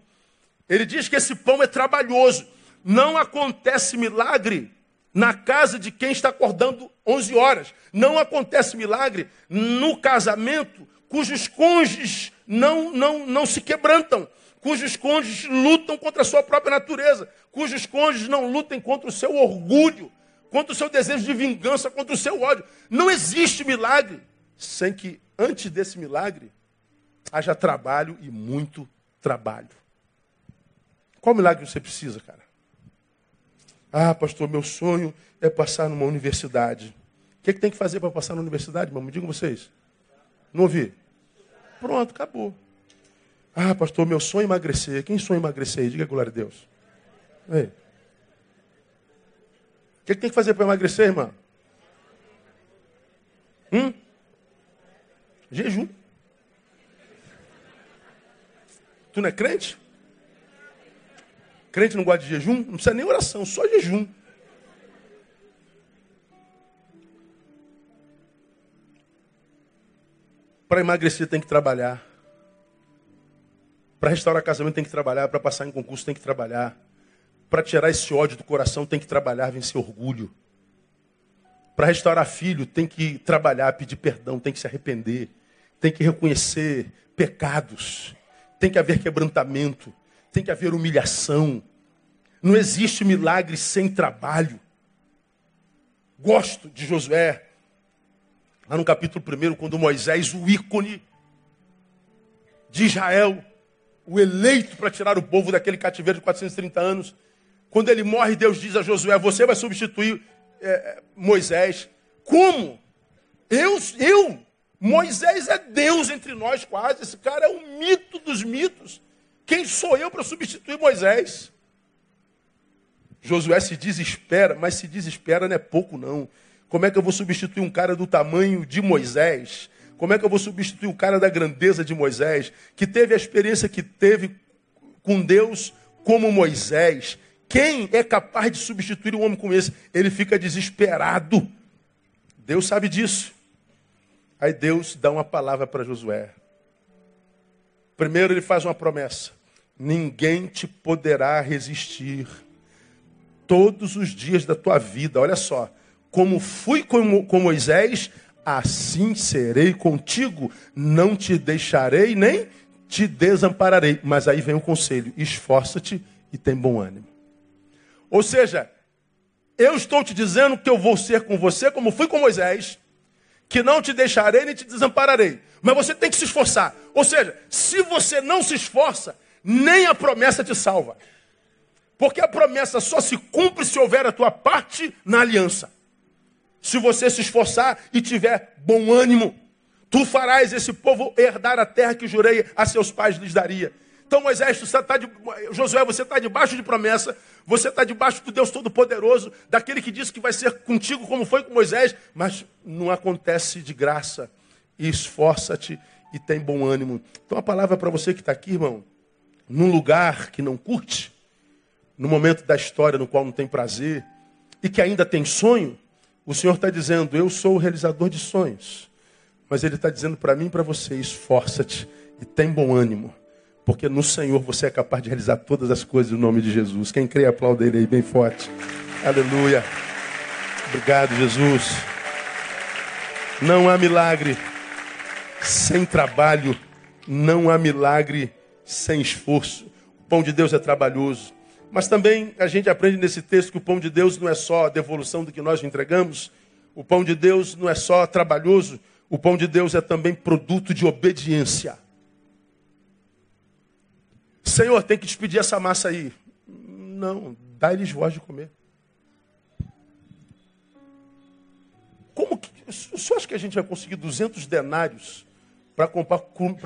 Speaker 1: ele diz que esse pão é trabalhoso. Não acontece milagre na casa de quem está acordando 11 horas. Não acontece milagre no casamento cujos cônjuges não, não, não se quebrantam, cujos cônjuges lutam contra a sua própria natureza, cujos cônjuges não lutem contra o seu orgulho, contra o seu desejo de vingança, contra o seu ódio. Não existe milagre sem que, antes desse milagre, haja trabalho e muito trabalho. Qual milagre você precisa, cara? Ah, pastor, meu sonho é passar numa universidade. O que, é que tem que fazer para passar na universidade, irmão? Me digam vocês. Não ouvi? Pronto, acabou. Ah, pastor, meu sonho é emagrecer. Quem sonha emagrecer? Diga glória a Deus. O que, que tem que fazer para emagrecer, irmã? Hum? Jejum. Tu não é crente? Crente não gosta de jejum? Não precisa nem oração, só jejum. Para emagrecer tem que trabalhar. Para restaurar casamento tem que trabalhar. Para passar em concurso tem que trabalhar. Para tirar esse ódio do coração tem que trabalhar, vencer orgulho. Para restaurar filho tem que trabalhar, pedir perdão, tem que se arrepender, tem que reconhecer pecados, tem que haver quebrantamento, tem que haver humilhação. Não existe milagre sem trabalho. Gosto de Josué, lá no capítulo 1, quando Moisés, o ícone de Israel, o eleito para tirar o povo daquele cativeiro de 430 anos, quando ele morre, Deus diz a Josué: Você vai substituir é, Moisés. Como? Eu, eu? Moisés é Deus entre nós quase. Esse cara é o mito dos mitos. Quem sou eu para substituir Moisés? Josué se desespera, mas se desespera não é pouco não. Como é que eu vou substituir um cara do tamanho de Moisés? Como é que eu vou substituir um cara da grandeza de Moisés, que teve a experiência que teve com Deus como Moisés, quem é capaz de substituir um homem como esse? Ele fica desesperado. Deus sabe disso. Aí Deus dá uma palavra para Josué. Primeiro ele faz uma promessa: ninguém te poderá resistir todos os dias da tua vida. Olha só, como fui com, Moisés, assim serei contigo. Não te deixarei nem te desampararei. Mas aí vem o conselho: esforça-te e tem bom ânimo. Ou seja, eu estou te dizendo que eu vou ser com você como fui com Moisés, que não te deixarei nem te desampararei. Mas você tem que se esforçar. Ou seja, se você não se esforça, nem a promessa te salva. Porque a promessa só se cumpre se houver a tua parte na aliança. Se você se esforçar e tiver bom ânimo, tu farás esse povo herdar a terra que jurei a seus pais lhes daria. Então, Moisés, você tá de, Josué, você está debaixo de promessa, você está debaixo do Deus Todo-Poderoso, daquele que disse que vai ser contigo como foi com Moisés, mas não acontece de graça. Esforça-te e tem bom ânimo. Então, a palavra para você que está aqui, irmão, num lugar que não curte, no momento da história no qual não tem prazer e que ainda tem sonho, o Senhor está dizendo: Eu sou o realizador de sonhos. Mas Ele está dizendo para mim e para você: esforça-te e tem bom ânimo, porque no Senhor você é capaz de realizar todas as coisas no nome de Jesus. Quem crê, aplauda Ele aí bem forte. Aleluia. Obrigado, Jesus. Não há milagre sem trabalho, não há milagre sem esforço. O pão de Deus é trabalhoso. Mas também a gente aprende nesse texto que o pão de Deus não é só a devolução do que nós entregamos, o pão de Deus não é só trabalhoso, o pão de Deus é também produto de obediência. Senhor, tem que despedir essa massa aí. Não, dá-lhes voz de comer. Como que. O senhor acha que a gente vai conseguir 200 denários para comprar,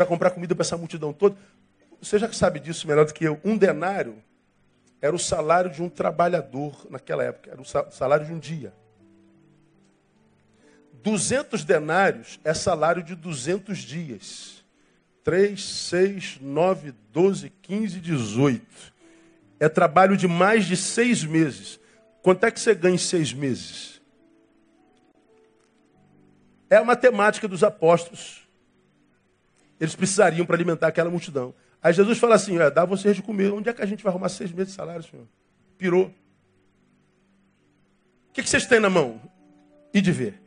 Speaker 1: comprar comida para essa multidão toda? Você já sabe disso melhor do que eu. Um denário era o salário de um trabalhador naquela época, era o salário de um dia. 200 denários é salário de 200 dias. 3, 6, 9, 12, 15, 18. É trabalho de mais de seis meses. Quanto é que você ganha em seis meses? É a matemática dos apóstolos. Eles precisariam para alimentar aquela multidão. Aí Jesus fala assim: dá vocês de comer. Onde é que a gente vai arrumar seis meses de salário, senhor? Pirou. O que, que vocês têm na mão? E de ver.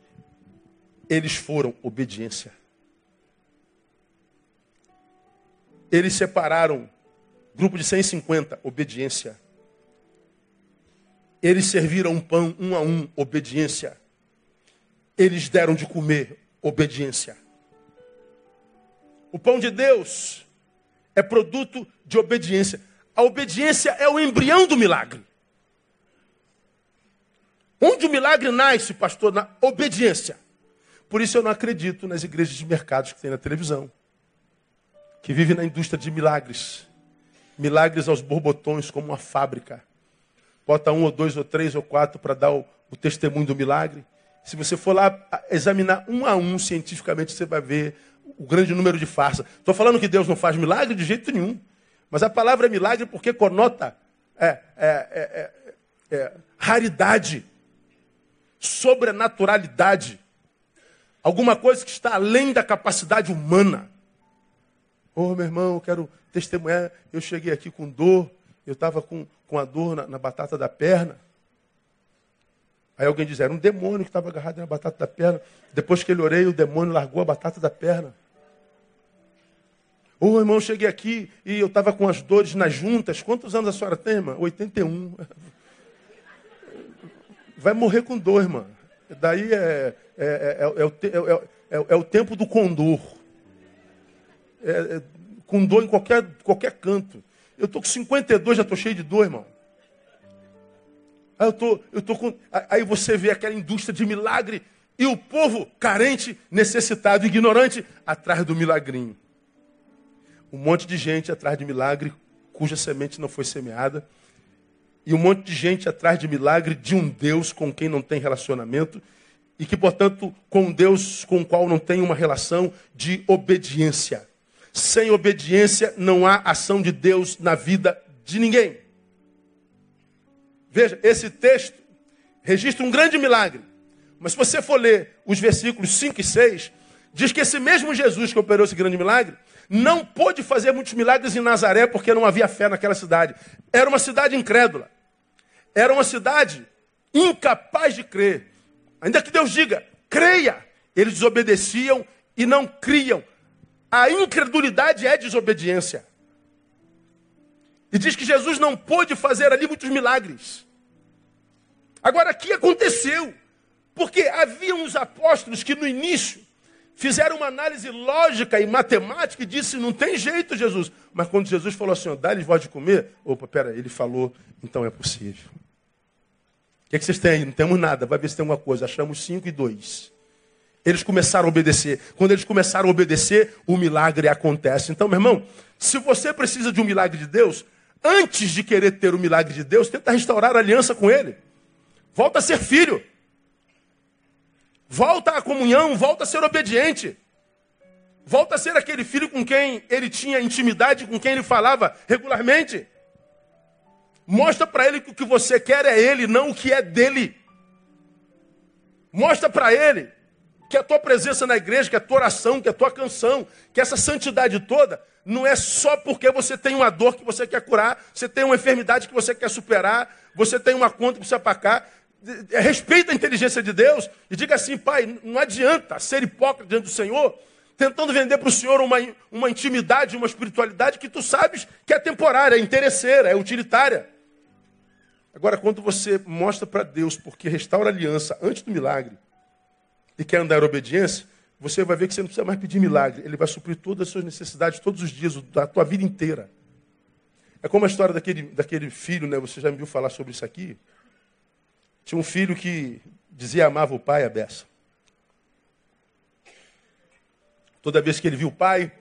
Speaker 1: Eles foram obediência. Eles separaram grupo de 150, obediência. Eles serviram pão um a um, obediência. Eles deram de comer, obediência. O pão de Deus é produto de obediência. A obediência é o embrião do milagre. Onde o milagre nasce, pastor? Na obediência. Por isso eu não acredito nas igrejas de mercados que tem na televisão, que vivem na indústria de milagres. Milagres aos borbotões, como uma fábrica. Bota um ou dois ou três ou quatro para dar o, o testemunho do milagre. Se você for lá examinar um a um cientificamente, você vai ver o grande número de farsas. Estou falando que Deus não faz milagre de jeito nenhum. Mas a palavra é milagre porque conota é, é, é, é, é raridade, sobrenaturalidade. Alguma coisa que está além da capacidade humana. Oh, meu irmão, eu quero testemunhar. Eu cheguei aqui com dor. Eu estava com, com a dor na, na batata da perna. Aí alguém diz, era um demônio que estava agarrado na batata da perna. Depois que ele orei, o demônio largou a batata da perna. Ô oh, irmão, cheguei aqui e eu estava com as dores nas juntas. Quantos anos a senhora tem, irmã? 81. Vai morrer com dor, irmã. Daí é, é, é, é o, é, o tempo do condor. Com dor em qualquer, qualquer canto. Eu estou com 52, já estou cheio de dor, irmão. Aí, eu tô, eu tô com... Aí você vê aquela indústria de milagre e o povo carente, necessitado, ignorante, atrás do milagrinho. Um monte de gente atrás de milagre cuja semente não foi semeada. E um monte de gente atrás de milagre de um Deus com quem não tem relacionamento. E que, portanto, com um Deus com o qual não tem uma relação de obediência. Sem obediência não há ação de Deus na vida de ninguém. Veja, esse texto registra um grande milagre. Mas se você for ler os versículos 5 e 6, diz que esse mesmo Jesus que operou esse grande milagre, não pôde fazer muitos milagres em Nazaré porque não havia fé naquela cidade. Era uma cidade incrédula. Era uma cidade incapaz de crer. Ainda que Deus diga, creia, eles desobedeciam e não criam. A incredulidade é desobediência. E diz que Jesus não pôde fazer ali muitos milagres. Agora, aqui aconteceu. Porque havia uns apóstolos que no início fizeram uma análise lógica e matemática e disse: não tem jeito, Jesus. Mas quando Jesus falou assim: dá-lhes voz de comer, opa, pera, ele falou, então é possível. O que, é que vocês têm aí? Não temos nada, vai ver se tem alguma coisa. Achamos cinco e dois. Eles começaram a obedecer. Quando eles começaram a obedecer, o milagre acontece. Então, meu irmão, se você precisa de um milagre de Deus, antes de querer ter o milagre de Deus, tenta restaurar a aliança com Ele. Volta a ser filho. Volta à comunhão, volta a ser obediente. Volta a ser aquele filho com quem ele tinha intimidade, com quem ele falava regularmente. Mostra para ele que o que você quer é ele, não o que é dele. Mostra para ele que a tua presença na igreja, que a tua oração, que a tua canção, que essa santidade toda não é só porque você tem uma dor que você quer curar, você tem uma enfermidade que você quer superar, você tem uma conta que precisa pagar. Respeita a inteligência de Deus e diga assim, pai, não adianta ser hipócrita diante do Senhor, tentando vender para o Senhor uma, uma intimidade, uma espiritualidade que tu sabes que é temporária, é interesseira, é utilitária. Agora, quando você mostra para Deus porque restaura a aliança antes do milagre e quer andar em obediência, você vai ver que você não precisa mais pedir milagre. Ele vai suprir todas as suas necessidades todos os dias, da tua vida inteira. É como a história daquele, daquele filho, né? Você já me viu falar sobre isso aqui? Tinha um filho que dizia amava o pai, a beça. Toda vez que ele viu o pai,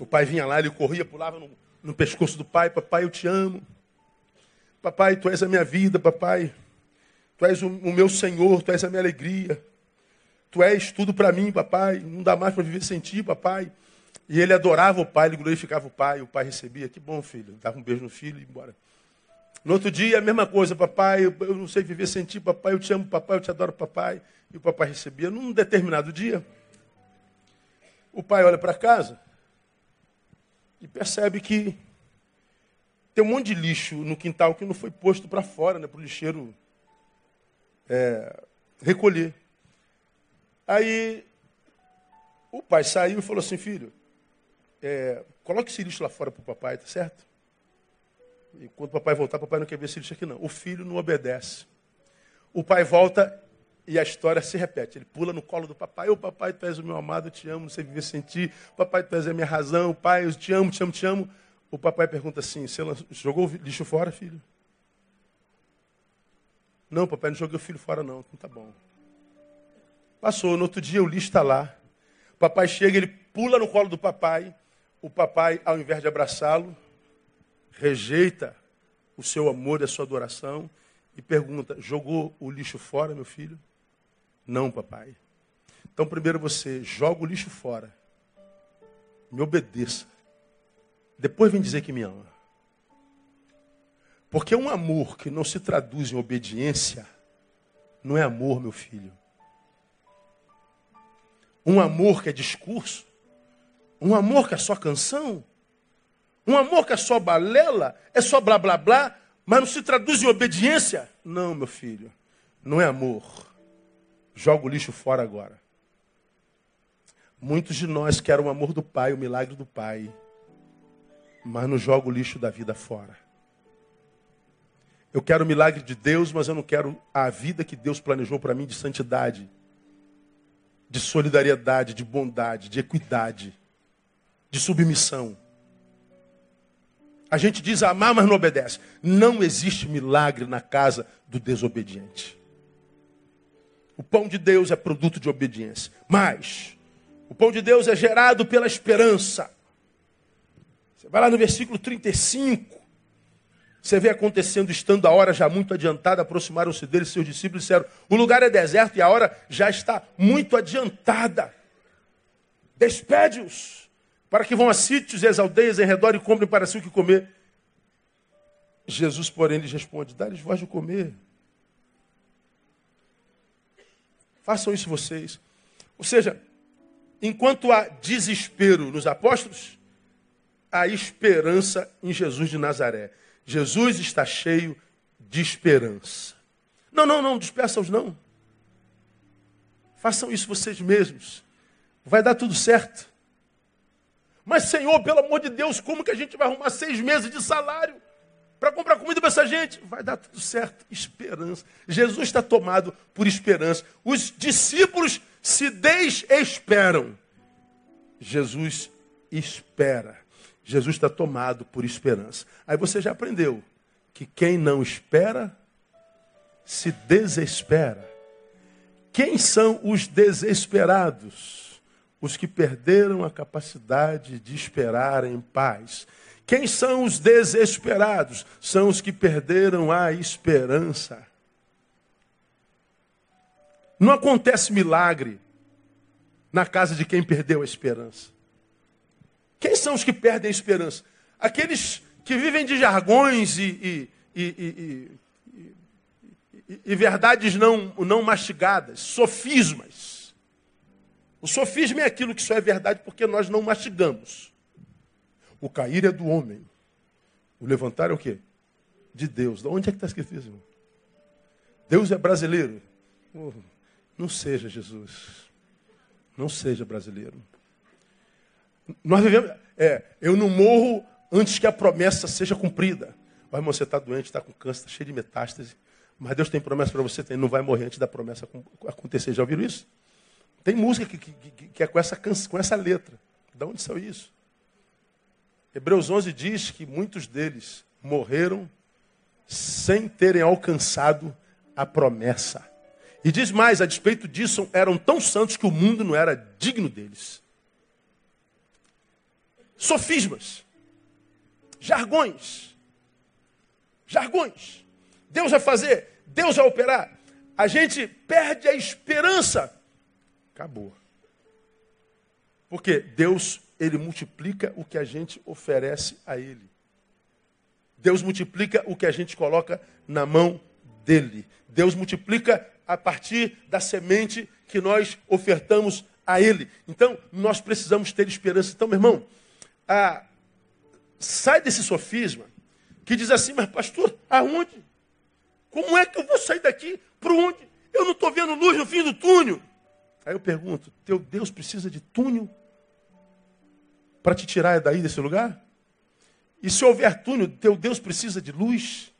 Speaker 1: o pai vinha lá, ele corria, pulava no, no pescoço do pai, papai, eu te amo. Papai, tu és a minha vida, papai. Tu és o, o meu Senhor, tu és a minha alegria. Tu és tudo para mim, papai. Não dá mais para viver sem ti, papai. E ele adorava o pai, ele glorificava o pai. O pai recebia, que bom, filho. Dava um beijo no filho e ia embora. No outro dia, a mesma coisa, papai, eu, não sei viver sem ti, papai, eu te amo, papai, eu te adoro, papai. E o papai recebia. Num determinado dia, o pai olha para casa e percebe que tem um monte de lixo no quintal que não foi posto para fora, né, para o lixeiro é, recolher. Aí o pai saiu e falou assim, filho, é, coloque esse lixo lá fora para o papai, tá certo? E quando o papai voltar, o papai não quer ver esse lixo aqui não. O filho não obedece. O pai volta e a história se repete. Ele pula no colo do papai. Ô papai, tu és o meu amado, eu te amo, não sei viver sem ti. Papai, tu és a minha razão. Pai, eu te amo, te amo, te amo. O papai pergunta assim, você jogou o lixo fora, filho? Não, papai, não joguei o filho fora não. Então tá bom. Passou, no outro dia o lixo está lá. O papai chega, ele pula no colo do papai. O papai, ao invés de abraçá-lo, rejeita o seu amor e a sua adoração e pergunta: jogou o lixo fora, meu filho? Não, papai. Então, primeiro você joga o lixo fora, me obedeça. Depois vem dizer que me ama. Porque um amor que não se traduz em obediência não é amor, meu filho. Um amor que é discurso, um amor que é só canção, um amor que é só balela, é só blá blá blá, mas não se traduz em obediência? Não, meu filho, não é amor. Joga o lixo fora agora. Muitos de nós querem o amor do Pai, o milagre do Pai, mas não joga o lixo da vida fora. Eu quero o milagre de Deus, mas eu não quero a vida que Deus planejou para mim de santidade, de solidariedade, de bondade, de equidade, de submissão. A gente diz amar, mas não obedece. Não existe milagre na casa do desobediente. O pão de Deus é produto de obediência. Mas o pão de Deus é gerado pela esperança. Você vai lá no versículo 35. Você vê acontecendo, estando a hora já muito adiantada, aproximaram-se dele seus discípulos e disseram: O lugar é deserto e a hora já está muito adiantada. Despede-os para que vão a sítios e as aldeias em redor e comprem para si o que comer. Jesus, porém, lhes responde: Dá-lhes voz de comer. Façam isso vocês. Ou seja, enquanto há desespero nos apóstolos, há esperança em Jesus de Nazaré. Jesus está cheio de esperança. Não, não, não, despeça-os não. Façam isso vocês mesmos. Vai dar tudo certo. Mas, Senhor, pelo amor de Deus, como que a gente vai arrumar seis meses de salário? para comprar comida para essa gente. Vai dar tudo certo. Esperança. Jesus está tomado por esperança. Os discípulos se desesperam. Jesus espera. Jesus está tomado por esperança. Aí você já aprendeu que quem não espera se desespera. Quem são os desesperados? Os que perderam a capacidade de esperar em paz. Quem são os desesperados? São os que perderam a esperança. Não acontece milagre na casa de quem perdeu a esperança. Quem são os que perdem a esperança? Aqueles que vivem de jargões e, e, e, e verdades não, não mastigadas, sofismas. O sofisma é aquilo que só é verdade porque nós não mastigamos. O cair é do homem. O levantar é o quê? De Deus. De onde é que está escrito isso, irmão? Deus é brasileiro. Oh, não seja Jesus. Não seja brasileiro. Nós vivemos. É, eu não morro antes que a promessa seja cumprida. O irmão, você está doente, está com câncer, está cheio de metástase. Mas Deus tem promessa para você, não vai morrer antes da promessa acontecer. Já ouviram isso? Tem música que, que, que é com essa, com essa letra. De onde saiu isso? Hebreus 11 diz que muitos deles morreram sem terem alcançado a promessa. E diz mais, a despeito disso, eram tão santos que o mundo não era digno deles. Sofismas, jargões, jargões. Deus vai fazer, Deus vai operar. A gente perde a esperança. Acabou. Porque Deus ele multiplica o que a gente oferece a Ele. Deus multiplica o que a gente coloca na mão dele. Deus multiplica a partir da semente que nós ofertamos a Ele. Então, nós precisamos ter esperança. Então, meu irmão, ah, sai desse sofisma que diz assim, mas pastor, aonde? Como é que eu vou sair daqui? Para onde? Eu não estou vendo luz no fim do túnel. Aí eu pergunto, teu Deus precisa de túnel para te tirar daí desse lugar? E se houver túnel, teu Deus precisa de luz?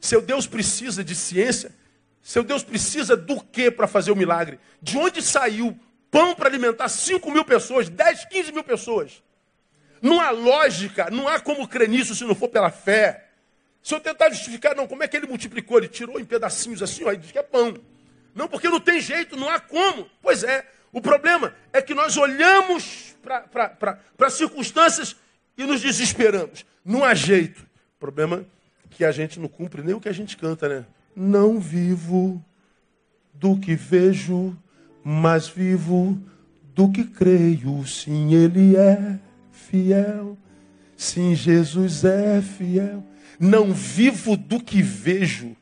Speaker 1: Seu Deus precisa de ciência? Seu Deus precisa do que para fazer o milagre? De onde saiu pão para alimentar 5 mil pessoas, 10, 15 mil pessoas? Não há lógica, não há como crer nisso se não for pela fé. Se eu tentar justificar, não, como é que ele multiplicou? Ele tirou em pedacinhos assim, ó, e diz que é pão. Não, porque não tem jeito, não há como. Pois é, o problema é que nós olhamos para circunstâncias e nos desesperamos. Não há jeito. O problema é que a gente não cumpre nem o que a gente canta, né? Não vivo do que vejo, mas vivo do que creio. Sim, Ele é fiel. Sim, Jesus é fiel. Não vivo do que vejo,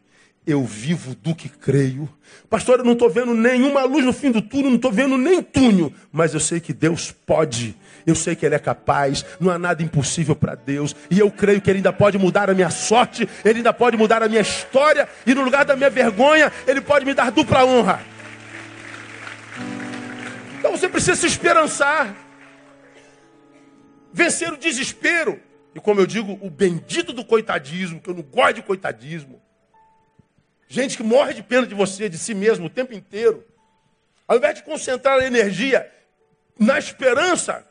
Speaker 1: eu vivo do que creio. Pastor, eu não estou vendo nenhuma luz no fim do túnel, não estou vendo nem túnel, mas eu sei que Deus pode, eu sei que Ele é capaz, não há nada impossível para Deus, e eu creio que Ele ainda pode mudar a minha sorte, Ele ainda pode mudar a minha história, e no lugar da minha vergonha, Ele pode me dar dupla honra. Então você precisa se esperançar, vencer o desespero, e como eu digo, o bendito do coitadismo, que eu não gosto de coitadismo. Gente que morre de pena de você, de si mesmo, o tempo inteiro. Ao invés de concentrar a energia na esperança,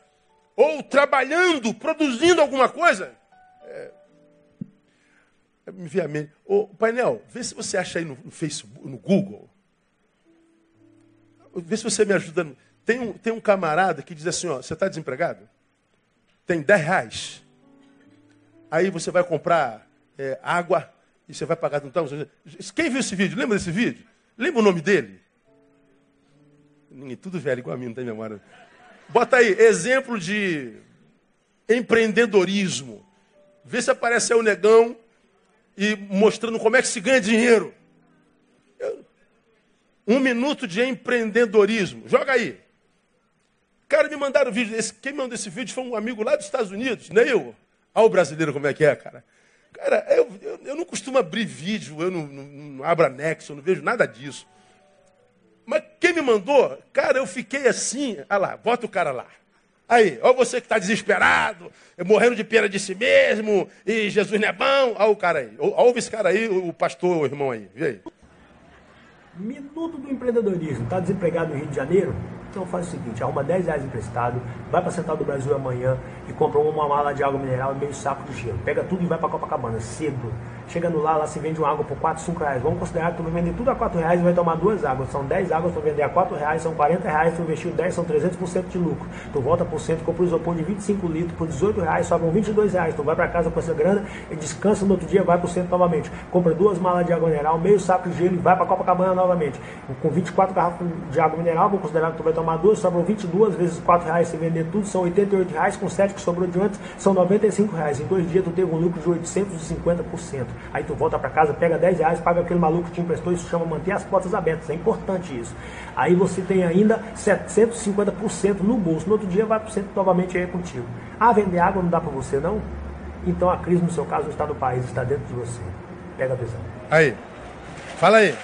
Speaker 1: ou trabalhando, produzindo alguma coisa, é, é me vê a mente. Ô, painel, vê se você acha aí no, no Facebook, no Google. Vê se você me ajuda. Tem um, tem um camarada que diz assim, ó, você está desempregado? Tem 10 reais. Aí você vai comprar é, água, e você vai pagar então. Quem viu esse vídeo? Lembra desse vídeo? Lembra o nome dele? Ninguém, tudo velho, igual a mim, não tem memória. Bota aí, exemplo de empreendedorismo. Vê se aparece aí o negão e mostrando como é que se ganha dinheiro. Um minuto de empreendedorismo. Joga aí. Cara, me mandaram o vídeo. Esse, quem mandou esse vídeo foi um amigo lá dos Estados Unidos, nem eu. Olha o brasileiro como é que é, cara. Cara, eu, eu, eu não costumo abrir vídeo, eu não, não, não abro anexo, eu não vejo nada disso. Mas quem me mandou, cara, eu fiquei assim, olha lá, bota o cara lá. Aí, ou você que está desesperado, morrendo de pena de si mesmo, e Jesus não é bom. Olha o cara aí. Ouve esse cara aí, o pastor, o irmão aí. Vê aí.
Speaker 2: Minuto do empreendedorismo. Está desempregado no Rio de Janeiro? Então faz o seguinte, arruma 10 reais emprestado, vai para Central do Brasil amanhã e compra uma mala de água mineral e meio saco de gelo. Pega tudo e vai para Copacabana, cedo. Chegando lá, lá se vende uma água por 4, 5 reais. Vamos considerar que tu vai vender tudo a 4 reais e vai tomar duas águas. São 10 águas, tu vender a 4 reais, são 40 reais, tu investiu 10, são 300% de lucro. Tu volta por cento, compra um isopor de 25 litros por 18 reais, sobram 22 reais. Tu vai para casa com essa grana e descansa no outro dia, vai por cento novamente. Compra duas malas de água mineral, meio saco de gelo e vai para Copacabana novamente. Com 24 garrafas de água mineral, vou considerar que tu vai tomar duas, sobram 22 vezes 4 reais, se vender tudo, são 88 reais, com 7 que sobrou de antes, são 95 reais. Em dois dias tu teve um lucro de 850%. Aí tu volta para casa pega 10 reais, paga aquele maluco que te emprestou, isso chama manter as portas abertas, é importante isso. Aí você tem ainda 750% no bolso, no outro dia vai por cento novamente aí contigo. Ah, vender água não dá para você não? Então a crise no seu caso não está no país, está dentro de você. Pega a visão.
Speaker 1: Aí, fala aí.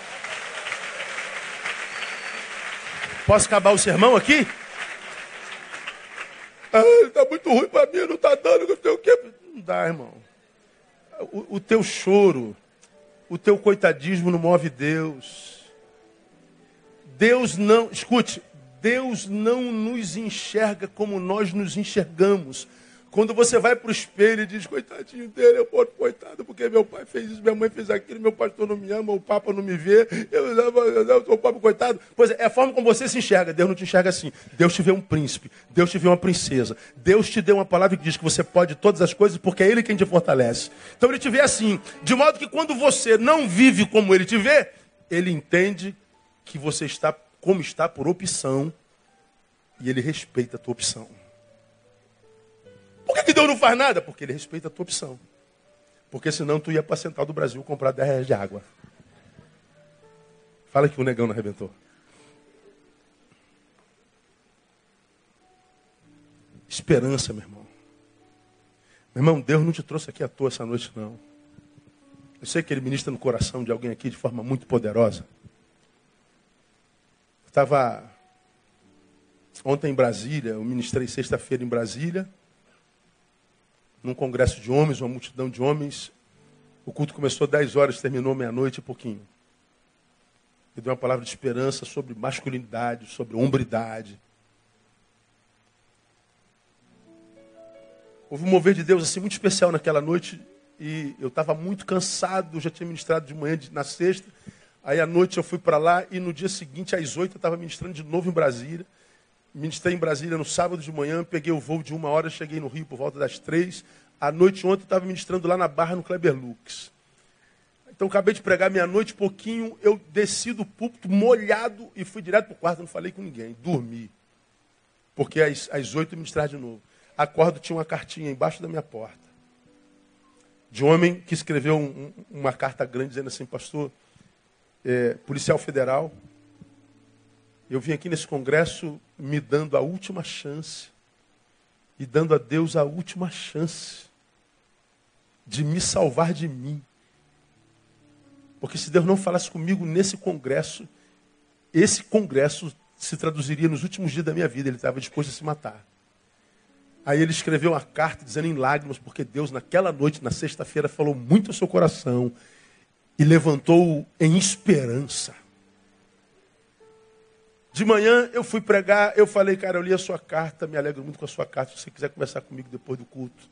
Speaker 1: Posso acabar o sermão aqui? Ah, está muito ruim para mim, não está dando, não sei o quê. Não dá, irmão. O, o teu choro o teu coitadismo não move Deus. Deus não, escute, Deus não nos enxerga como nós nos enxergamos. Quando você vai para o espelho e diz, coitadinho dele, eu posso, coitado, porque meu pai fez isso, minha mãe fez aquilo, meu pastor não me ama, o papa não me vê, eu, eu, eu sou pobre, coitado. Pois é, é a forma como você se enxerga. Deus não te enxerga assim. Deus te vê um príncipe, Deus te vê uma princesa. Deus te deu uma palavra que diz que você pode todas as coisas porque é Ele quem te fortalece. Então Ele te vê assim, de modo que quando você não vive como Ele te vê, Ele entende que você está como está por opção e Ele respeita a tua opção. Que, que Deus não faz nada? Porque Ele respeita a tua opção. Porque senão tu ia para Central do Brasil comprar 10 reais de água. Fala que o negão não arrebentou. Esperança, meu irmão. Meu irmão, Deus não te trouxe aqui à toa essa noite, não. Eu sei que Ele ministra no coração de alguém aqui de forma muito poderosa. Eu estava ontem em Brasília, eu ministrei sexta-feira em Brasília num congresso de homens, uma multidão de homens. O culto começou às 10 horas, terminou meia-noite e pouquinho. E deu uma palavra de esperança sobre masculinidade, sobre hombridade. Houve um mover de Deus assim muito especial naquela noite e eu estava muito cansado, já tinha ministrado de manhã na sexta. Aí à noite eu fui para lá e no dia seguinte, às oito, eu estava ministrando de novo em Brasília. Ministrei em Brasília no sábado de manhã, peguei o voo de uma hora, cheguei no Rio por volta das três. À noite ontem estava ministrando lá na Barra, no Kleber Lux. Então acabei de pregar meia-noite, pouquinho, eu desci do púlpito molhado e fui direto para o quarto, não falei com ninguém, dormi. Porque às, oito ministrar de novo. Acordo, tinha uma cartinha embaixo da minha porta. De um homem que escreveu um, uma carta grande dizendo assim, pastor, é, policial federal, eu vim aqui nesse congresso me dando a última chance e dando a Deus a última chance de me salvar de mim. Porque se Deus não falasse comigo nesse congresso, esse congresso se traduziria nos últimos dias da minha vida. Ele estava disposto a se matar. Aí ele escreveu uma carta dizendo em lágrimas, porque Deus, naquela noite, na sexta-feira, falou muito ao seu coração e levantou-o em esperança. De manhã eu fui pregar, eu falei, cara, eu li a sua carta, me alegro muito com a sua carta. Se você quiser conversar comigo depois do culto,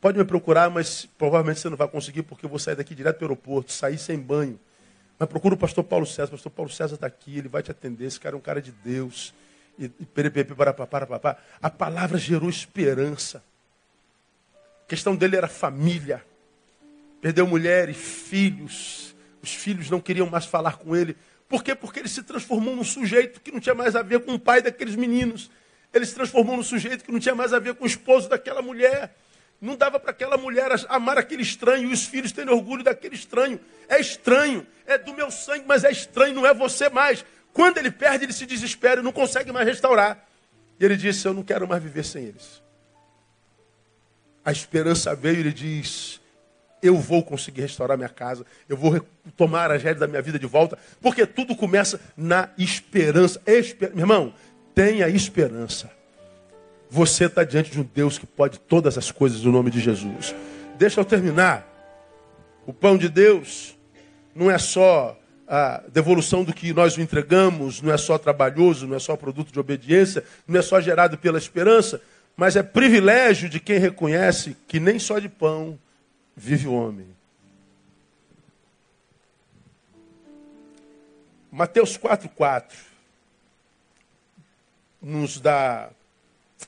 Speaker 1: pode me procurar, mas provavelmente você não vai conseguir, porque eu vou sair daqui direto para o aeroporto, sair sem banho. Mas procura o pastor Paulo César, o pastor Paulo César está aqui, ele vai te atender, esse cara é um cara de Deus. E, para, A palavra gerou esperança. A questão dele era família. Perdeu mulher e filhos. Os filhos não queriam mais falar com ele. Por quê? Porque ele se transformou num sujeito que não tinha mais a ver com o pai daqueles meninos. Ele se transformou num sujeito que não tinha mais a ver com o esposo daquela mulher. Não dava para aquela mulher amar aquele estranho e os filhos terem orgulho daquele estranho. É estranho, é do meu sangue, mas é estranho, não é você mais. Quando ele perde, ele se desespera e não consegue mais restaurar. E ele disse: Eu não quero mais viver sem eles. A esperança veio e ele diz: eu vou conseguir restaurar minha casa, eu vou tomar as rédeas da minha vida de volta, porque tudo começa na esperança. Esper... Meu irmão, tenha esperança. Você está diante de um Deus que pode todas as coisas no nome de Jesus. Deixa eu terminar. O pão de Deus não é só a devolução do que nós entregamos, não é só trabalhoso, não é só produto de obediência, não é só gerado pela esperança, mas é privilégio de quem reconhece que nem só de pão vive o homem. Mateus 4,4 nos dá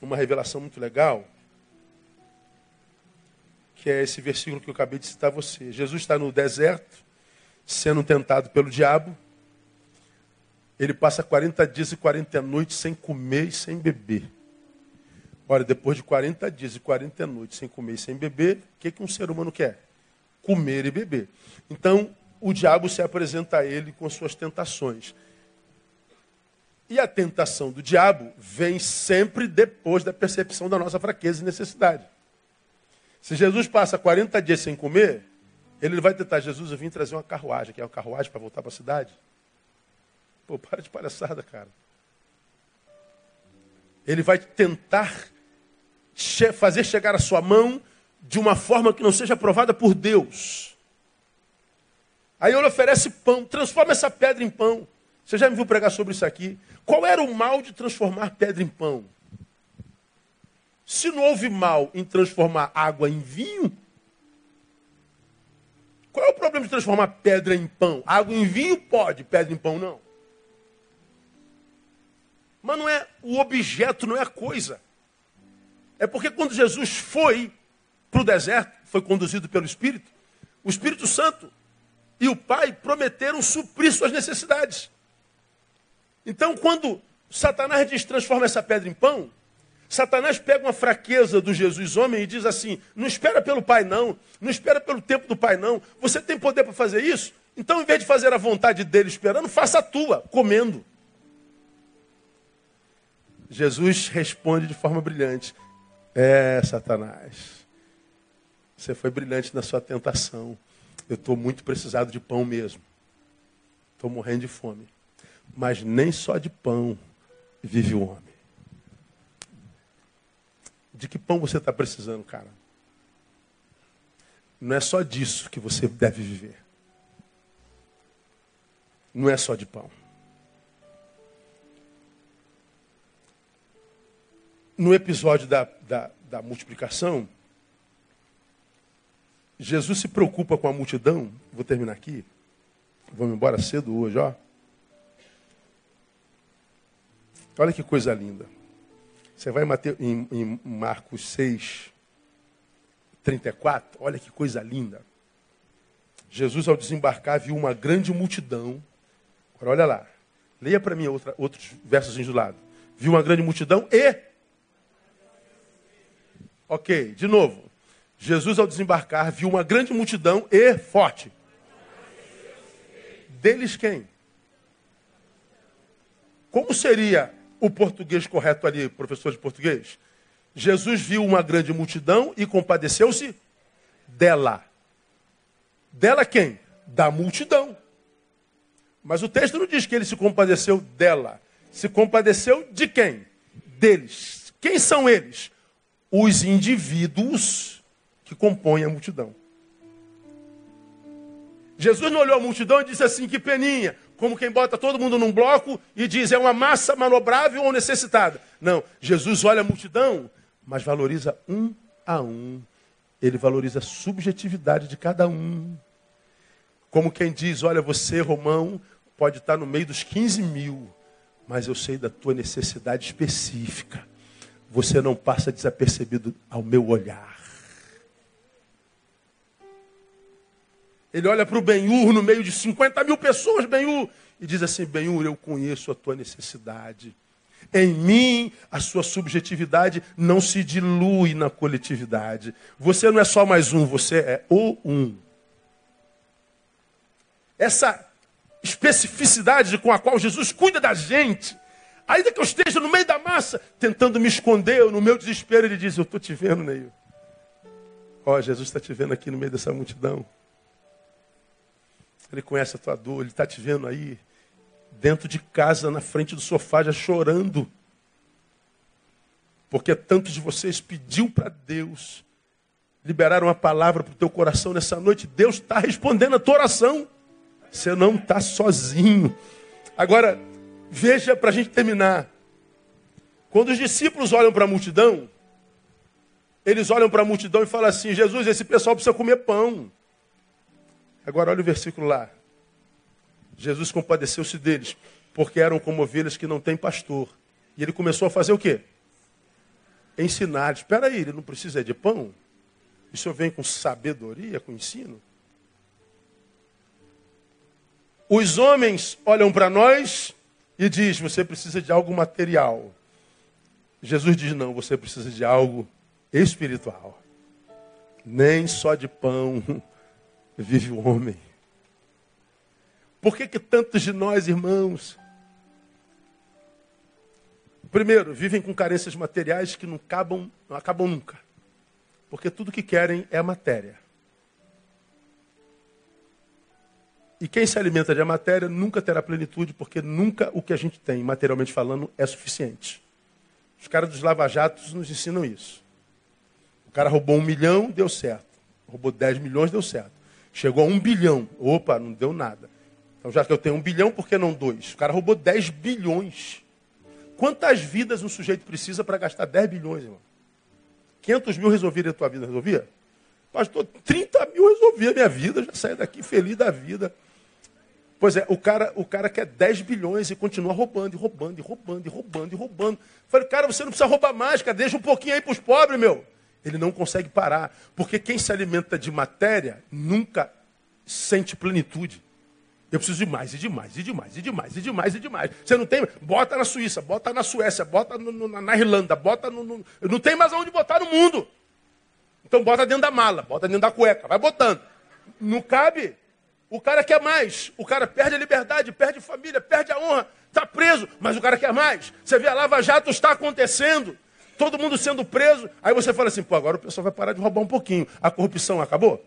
Speaker 1: uma revelação muito legal, que é esse versículo que eu acabei de citar a você. Jesus está no deserto, sendo tentado pelo diabo. Ele passa 40 dias e 40 noites sem comer e sem beber. Ora, depois de 40 dias e 40 noites sem comer e sem beber, o que, que um ser humano quer? Comer e beber. Então, o diabo se apresenta a ele com suas tentações. E a tentação do diabo vem sempre depois da percepção da nossa fraqueza e necessidade. Se Jesus passa 40 dias sem comer, ele vai tentar, Jesus, eu vim trazer uma carruagem, que é uma carruagem para voltar para a cidade. Pô, para de palhaçada, cara. Ele vai tentar fazer chegar a sua mão de uma forma que não seja aprovada por Deus. Aí ele oferece pão, transforma essa pedra em pão. Você já me viu pregar sobre isso aqui? Qual era o mal de transformar pedra em pão? Se não houve mal em transformar água em vinho, qual é o problema de transformar pedra em pão? Água em vinho pode, pedra em pão não. Mas não é o objeto, não é a coisa. É porque quando Jesus foi para o deserto, foi conduzido pelo Espírito, o Espírito Santo e o Pai prometeram suprir suas necessidades. Então, quando Satanás diz transforma essa pedra em pão, Satanás pega uma fraqueza do Jesus homem e diz assim: não espera pelo Pai, não, não espera pelo tempo do Pai, não. Você tem poder para fazer isso? Então, em vez de fazer a vontade dele esperando, faça a tua, comendo. Jesus responde de forma brilhante: É, Satanás, você foi brilhante na sua tentação. Eu estou muito precisado de pão mesmo. Estou morrendo de fome. Mas nem só de pão vive o homem. De que pão você está precisando, cara? Não é só disso que você deve viver. Não é só de pão. No episódio da, da, da multiplicação, Jesus se preocupa com a multidão. Vou terminar aqui. Vamos embora cedo hoje, ó. Olha que coisa linda. Você vai em, em Marcos 6, 34. Olha que coisa linda. Jesus, ao desembarcar, viu uma grande multidão. Agora, olha lá. Leia para mim outra, outros versos do lado. Viu uma grande multidão e. Ok, de novo. Jesus, ao desembarcar, viu uma grande multidão e forte. Deles quem? Como seria o português correto ali, professor de português? Jesus viu uma grande multidão e compadeceu-se dela. Dela quem? Da multidão. Mas o texto não diz que ele se compadeceu dela. Se compadeceu de quem? Deles. Quem são eles? Os indivíduos que compõem a multidão. Jesus não olhou a multidão e disse assim, que peninha, como quem bota todo mundo num bloco e diz é uma massa manobrável ou necessitada. Não, Jesus olha a multidão, mas valoriza um a um. Ele valoriza a subjetividade de cada um. Como quem diz, olha, você, Romão, pode estar no meio dos 15 mil, mas eu sei da tua necessidade específica. Você não passa desapercebido ao meu olhar. Ele olha para o Benhur no meio de 50 mil pessoas, Benhur, e diz assim: Benhur, eu conheço a tua necessidade. Em mim, a sua subjetividade não se dilui na coletividade. Você não é só mais um, você é o um. Essa especificidade com a qual Jesus cuida da gente, ainda que eu esteja no meio da massa, tentando me esconder, no meu desespero, ele diz: Eu estou te vendo, Neil. Ó, oh, Jesus está te vendo aqui no meio dessa multidão. Ele conhece a tua dor, ele está te vendo aí, dentro de casa, na frente do sofá, já chorando. Porque tantos de vocês pediu para Deus liberar uma palavra para o teu coração nessa noite. Deus está respondendo a tua oração. Você não está sozinho. Agora, veja para a gente terminar. Quando os discípulos olham para a multidão, eles olham para a multidão e falam assim: Jesus, esse pessoal precisa comer pão. Agora olha o versículo lá. Jesus compadeceu-se deles, porque eram como ovelhas que não têm pastor. E ele começou a fazer o quê? Ensinar. Espera aí, ele não precisa de pão? Isso vem com sabedoria, com ensino? Os homens olham para nós e diz: você precisa de algo material. Jesus diz: não, você precisa de algo espiritual. Nem só de pão vive o homem. Por que, que tantos de nós, irmãos, primeiro, vivem com carências materiais que não acabam, não acabam nunca? Porque tudo que querem é matéria. E quem se alimenta de matéria nunca terá plenitude, porque nunca o que a gente tem, materialmente falando, é suficiente. Os caras dos lava-jatos nos ensinam isso cara roubou um milhão, deu certo. Roubou 10 milhões, deu certo. Chegou a um bilhão. Opa, não deu nada. Então, já que eu tenho um bilhão, por que não dois? O cara roubou 10 bilhões. Quantas vidas um sujeito precisa para gastar 10 bilhões, irmão? 500 mil resolveria a tua vida, resolvia? Pastor, 30 mil resolvia a minha vida, já saí daqui feliz da vida. Pois é, o cara, o cara quer 10 bilhões e continua roubando, e roubando, e roubando, e roubando, e roubando. Falei, cara, você não precisa roubar mais, cara, deixa um pouquinho aí para os pobres, meu. Ele não consegue parar. Porque quem se alimenta de matéria nunca sente plenitude. Eu preciso de mais, e de mais, e de mais, e de mais, e de mais, e de mais. Você não tem? Bota na Suíça, bota na Suécia, bota no, no, na Irlanda, bota no, no. Não tem mais aonde botar no mundo. Então bota dentro da mala, bota dentro da cueca, vai botando. Não cabe. O cara quer mais. O cara perde a liberdade, perde família, perde a honra, está preso, mas o cara quer mais. Você vê a Lava Jato está acontecendo todo mundo sendo preso. Aí você fala assim, pô, agora o pessoal vai parar de roubar um pouquinho. A corrupção acabou?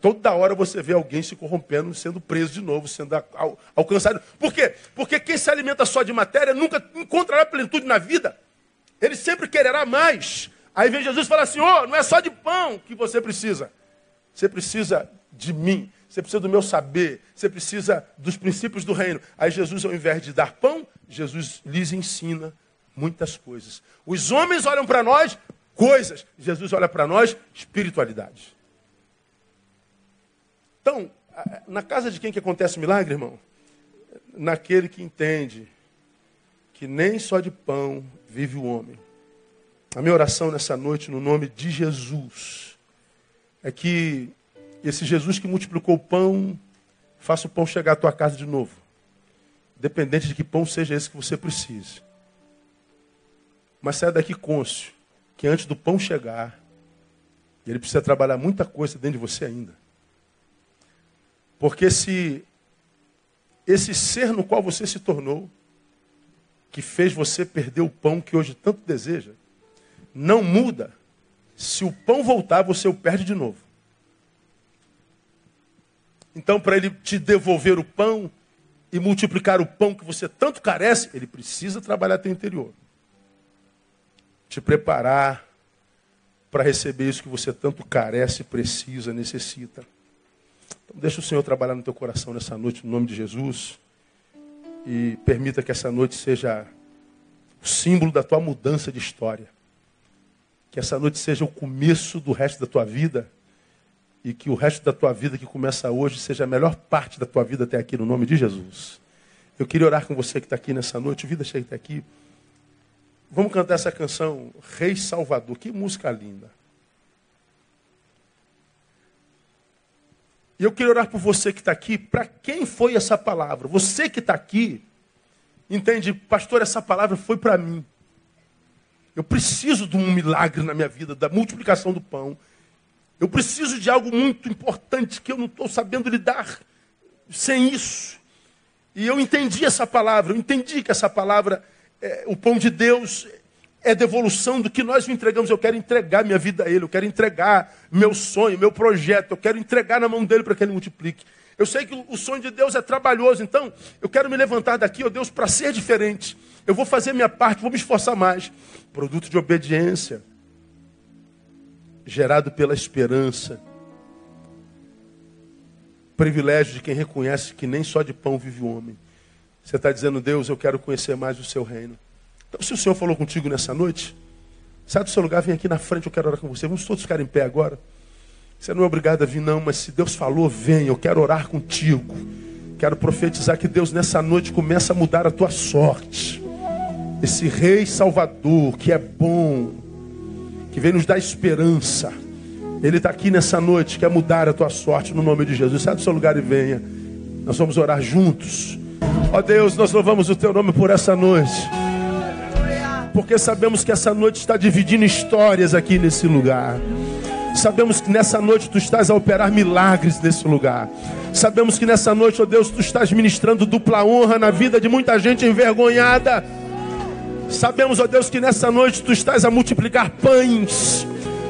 Speaker 1: Toda hora você vê alguém se corrompendo, sendo preso de novo, sendo al alcançado. Por quê? Porque quem se alimenta só de matéria nunca encontrará plenitude na vida. Ele sempre quererá mais. Aí vem Jesus e fala assim: oh, não é só de pão que você precisa. Você precisa de mim. Você precisa do meu saber. Você precisa dos princípios do reino. Aí Jesus, ao invés de dar pão, Jesus lhes ensina muitas coisas. Os homens olham para nós coisas, Jesus olha para nós espiritualidade. Então, na casa de quem que acontece milagre, irmão? Naquele que entende que nem só de pão vive o homem. A minha oração nessa noite, no nome de Jesus, é que esse Jesus que multiplicou o pão, faça o pão chegar à tua casa de novo. Dependente de que pão seja esse que você precise. Mas saia daqui cônscio que antes do pão chegar, ele precisa trabalhar muita coisa dentro de você ainda. Porque se esse ser no qual você se tornou, que fez você perder o pão que hoje tanto deseja, não muda, se o pão voltar, você o perde de novo. Então, para ele te devolver o pão e multiplicar o pão que você tanto carece, ele precisa trabalhar teu interior te preparar para receber isso que você tanto carece, precisa, necessita. Então, deixa o Senhor trabalhar no teu coração nessa noite, no nome de Jesus. E permita que essa noite seja o símbolo da tua mudança de história. Que essa noite seja o começo do resto da tua vida. E que o resto da tua vida que começa hoje seja a melhor parte da tua vida até aqui, no nome de Jesus. Eu queria orar com você que está aqui nessa noite. Vida chega até aqui. Vamos cantar essa canção, Rei Salvador. Que música linda. E eu queria orar por você que está aqui. Para quem foi essa palavra? Você que está aqui, entende, pastor, essa palavra foi para mim. Eu preciso de um milagre na minha vida, da multiplicação do pão. Eu preciso de algo muito importante que eu não estou sabendo lidar sem isso. E eu entendi essa palavra, eu entendi que essa palavra é, o pão de Deus é devolução do que nós entregamos. Eu quero entregar minha vida a Ele, eu quero entregar meu sonho, meu projeto, eu quero entregar na mão dele para que Ele multiplique. Eu sei que o sonho de Deus é trabalhoso, então eu quero me levantar daqui, ó Deus, para ser diferente. Eu vou fazer minha parte, vou me esforçar mais. Produto de obediência, gerado pela esperança. Privilégio de quem reconhece que nem só de pão vive o homem. Você está dizendo, Deus, eu quero conhecer mais o seu reino. Então, se o Senhor falou contigo nessa noite, sai do seu lugar, vem aqui na frente, eu quero orar com você. Vamos todos ficar em pé agora. Você não é obrigado a vir, não, mas se Deus falou, vem, eu quero orar contigo. Quero profetizar que Deus nessa noite começa a mudar a tua sorte. Esse Rei Salvador, que é bom, que vem nos dar esperança. Ele está aqui nessa noite, quer mudar a tua sorte no nome de Jesus. Sai do seu lugar e venha. Nós vamos orar juntos. Ó Deus, nós louvamos o teu nome por essa noite. Porque sabemos que essa noite está dividindo histórias aqui nesse lugar. Sabemos que nessa noite tu estás a operar milagres nesse lugar. Sabemos que nessa noite, ó Deus, tu estás ministrando dupla honra na vida de muita gente envergonhada. Sabemos, ó Deus, que nessa noite tu estás a multiplicar pães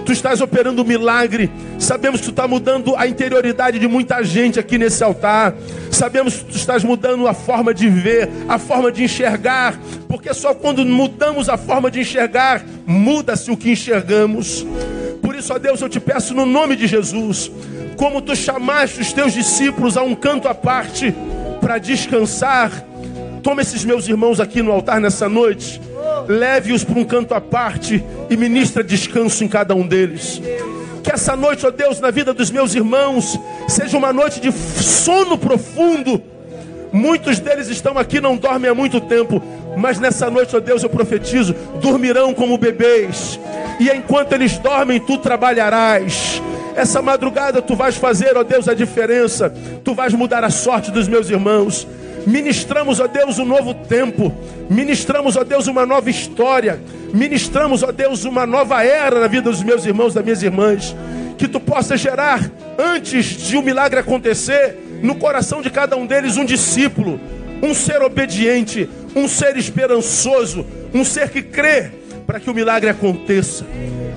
Speaker 1: tu estás operando um milagre. Sabemos que tu está mudando a interioridade de muita gente aqui nesse altar. Sabemos que tu estás mudando a forma de ver, a forma de enxergar. Porque só quando mudamos a forma de enxergar, muda-se o que enxergamos. Por isso, ó Deus, eu te peço no nome de Jesus, como tu chamaste os teus discípulos a um canto à parte para descansar. Toma esses meus irmãos aqui no altar nessa noite leve-os para um canto à parte e ministra descanso em cada um deles. Que essa noite, ó Deus, na vida dos meus irmãos, seja uma noite de sono profundo. Muitos deles estão aqui, não dormem há muito tempo, mas nessa noite, ó Deus, eu profetizo: dormirão como bebês, e enquanto eles dormem, tu trabalharás. Essa madrugada tu vais fazer, ó Deus, a diferença, tu vais mudar a sorte dos meus irmãos. Ministramos, ó Deus, um novo tempo. Ministramos, ó Deus, uma nova história. Ministramos, ó Deus, uma nova era na vida dos meus irmãos, das minhas irmãs. Que tu possa gerar, antes de o um milagre acontecer, no coração de cada um deles um discípulo, um ser obediente, um ser esperançoso, um ser que crê para que o milagre aconteça.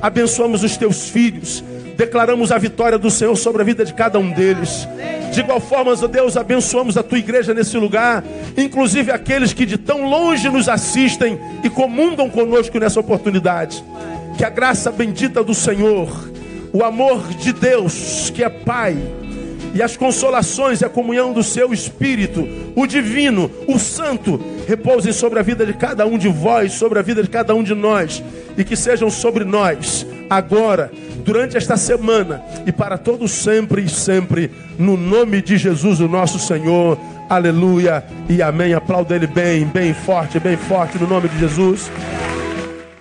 Speaker 1: Abençoamos os teus filhos, declaramos a vitória do Senhor sobre a vida de cada um deles. De igual forma, ó Deus, abençoamos a tua igreja nesse lugar, inclusive aqueles que de tão longe nos assistem e comungam conosco nessa oportunidade. Que a graça bendita do Senhor, o amor de Deus, que é Pai, e as consolações e a comunhão do seu Espírito, o divino, o santo, repousem sobre a vida de cada um de vós, sobre a vida de cada um de nós, e que sejam sobre nós, agora, durante esta semana e para todos sempre e sempre, no nome de Jesus, o nosso Senhor. Aleluia e amém. Aplauda ele bem, bem forte, bem forte, no nome de Jesus.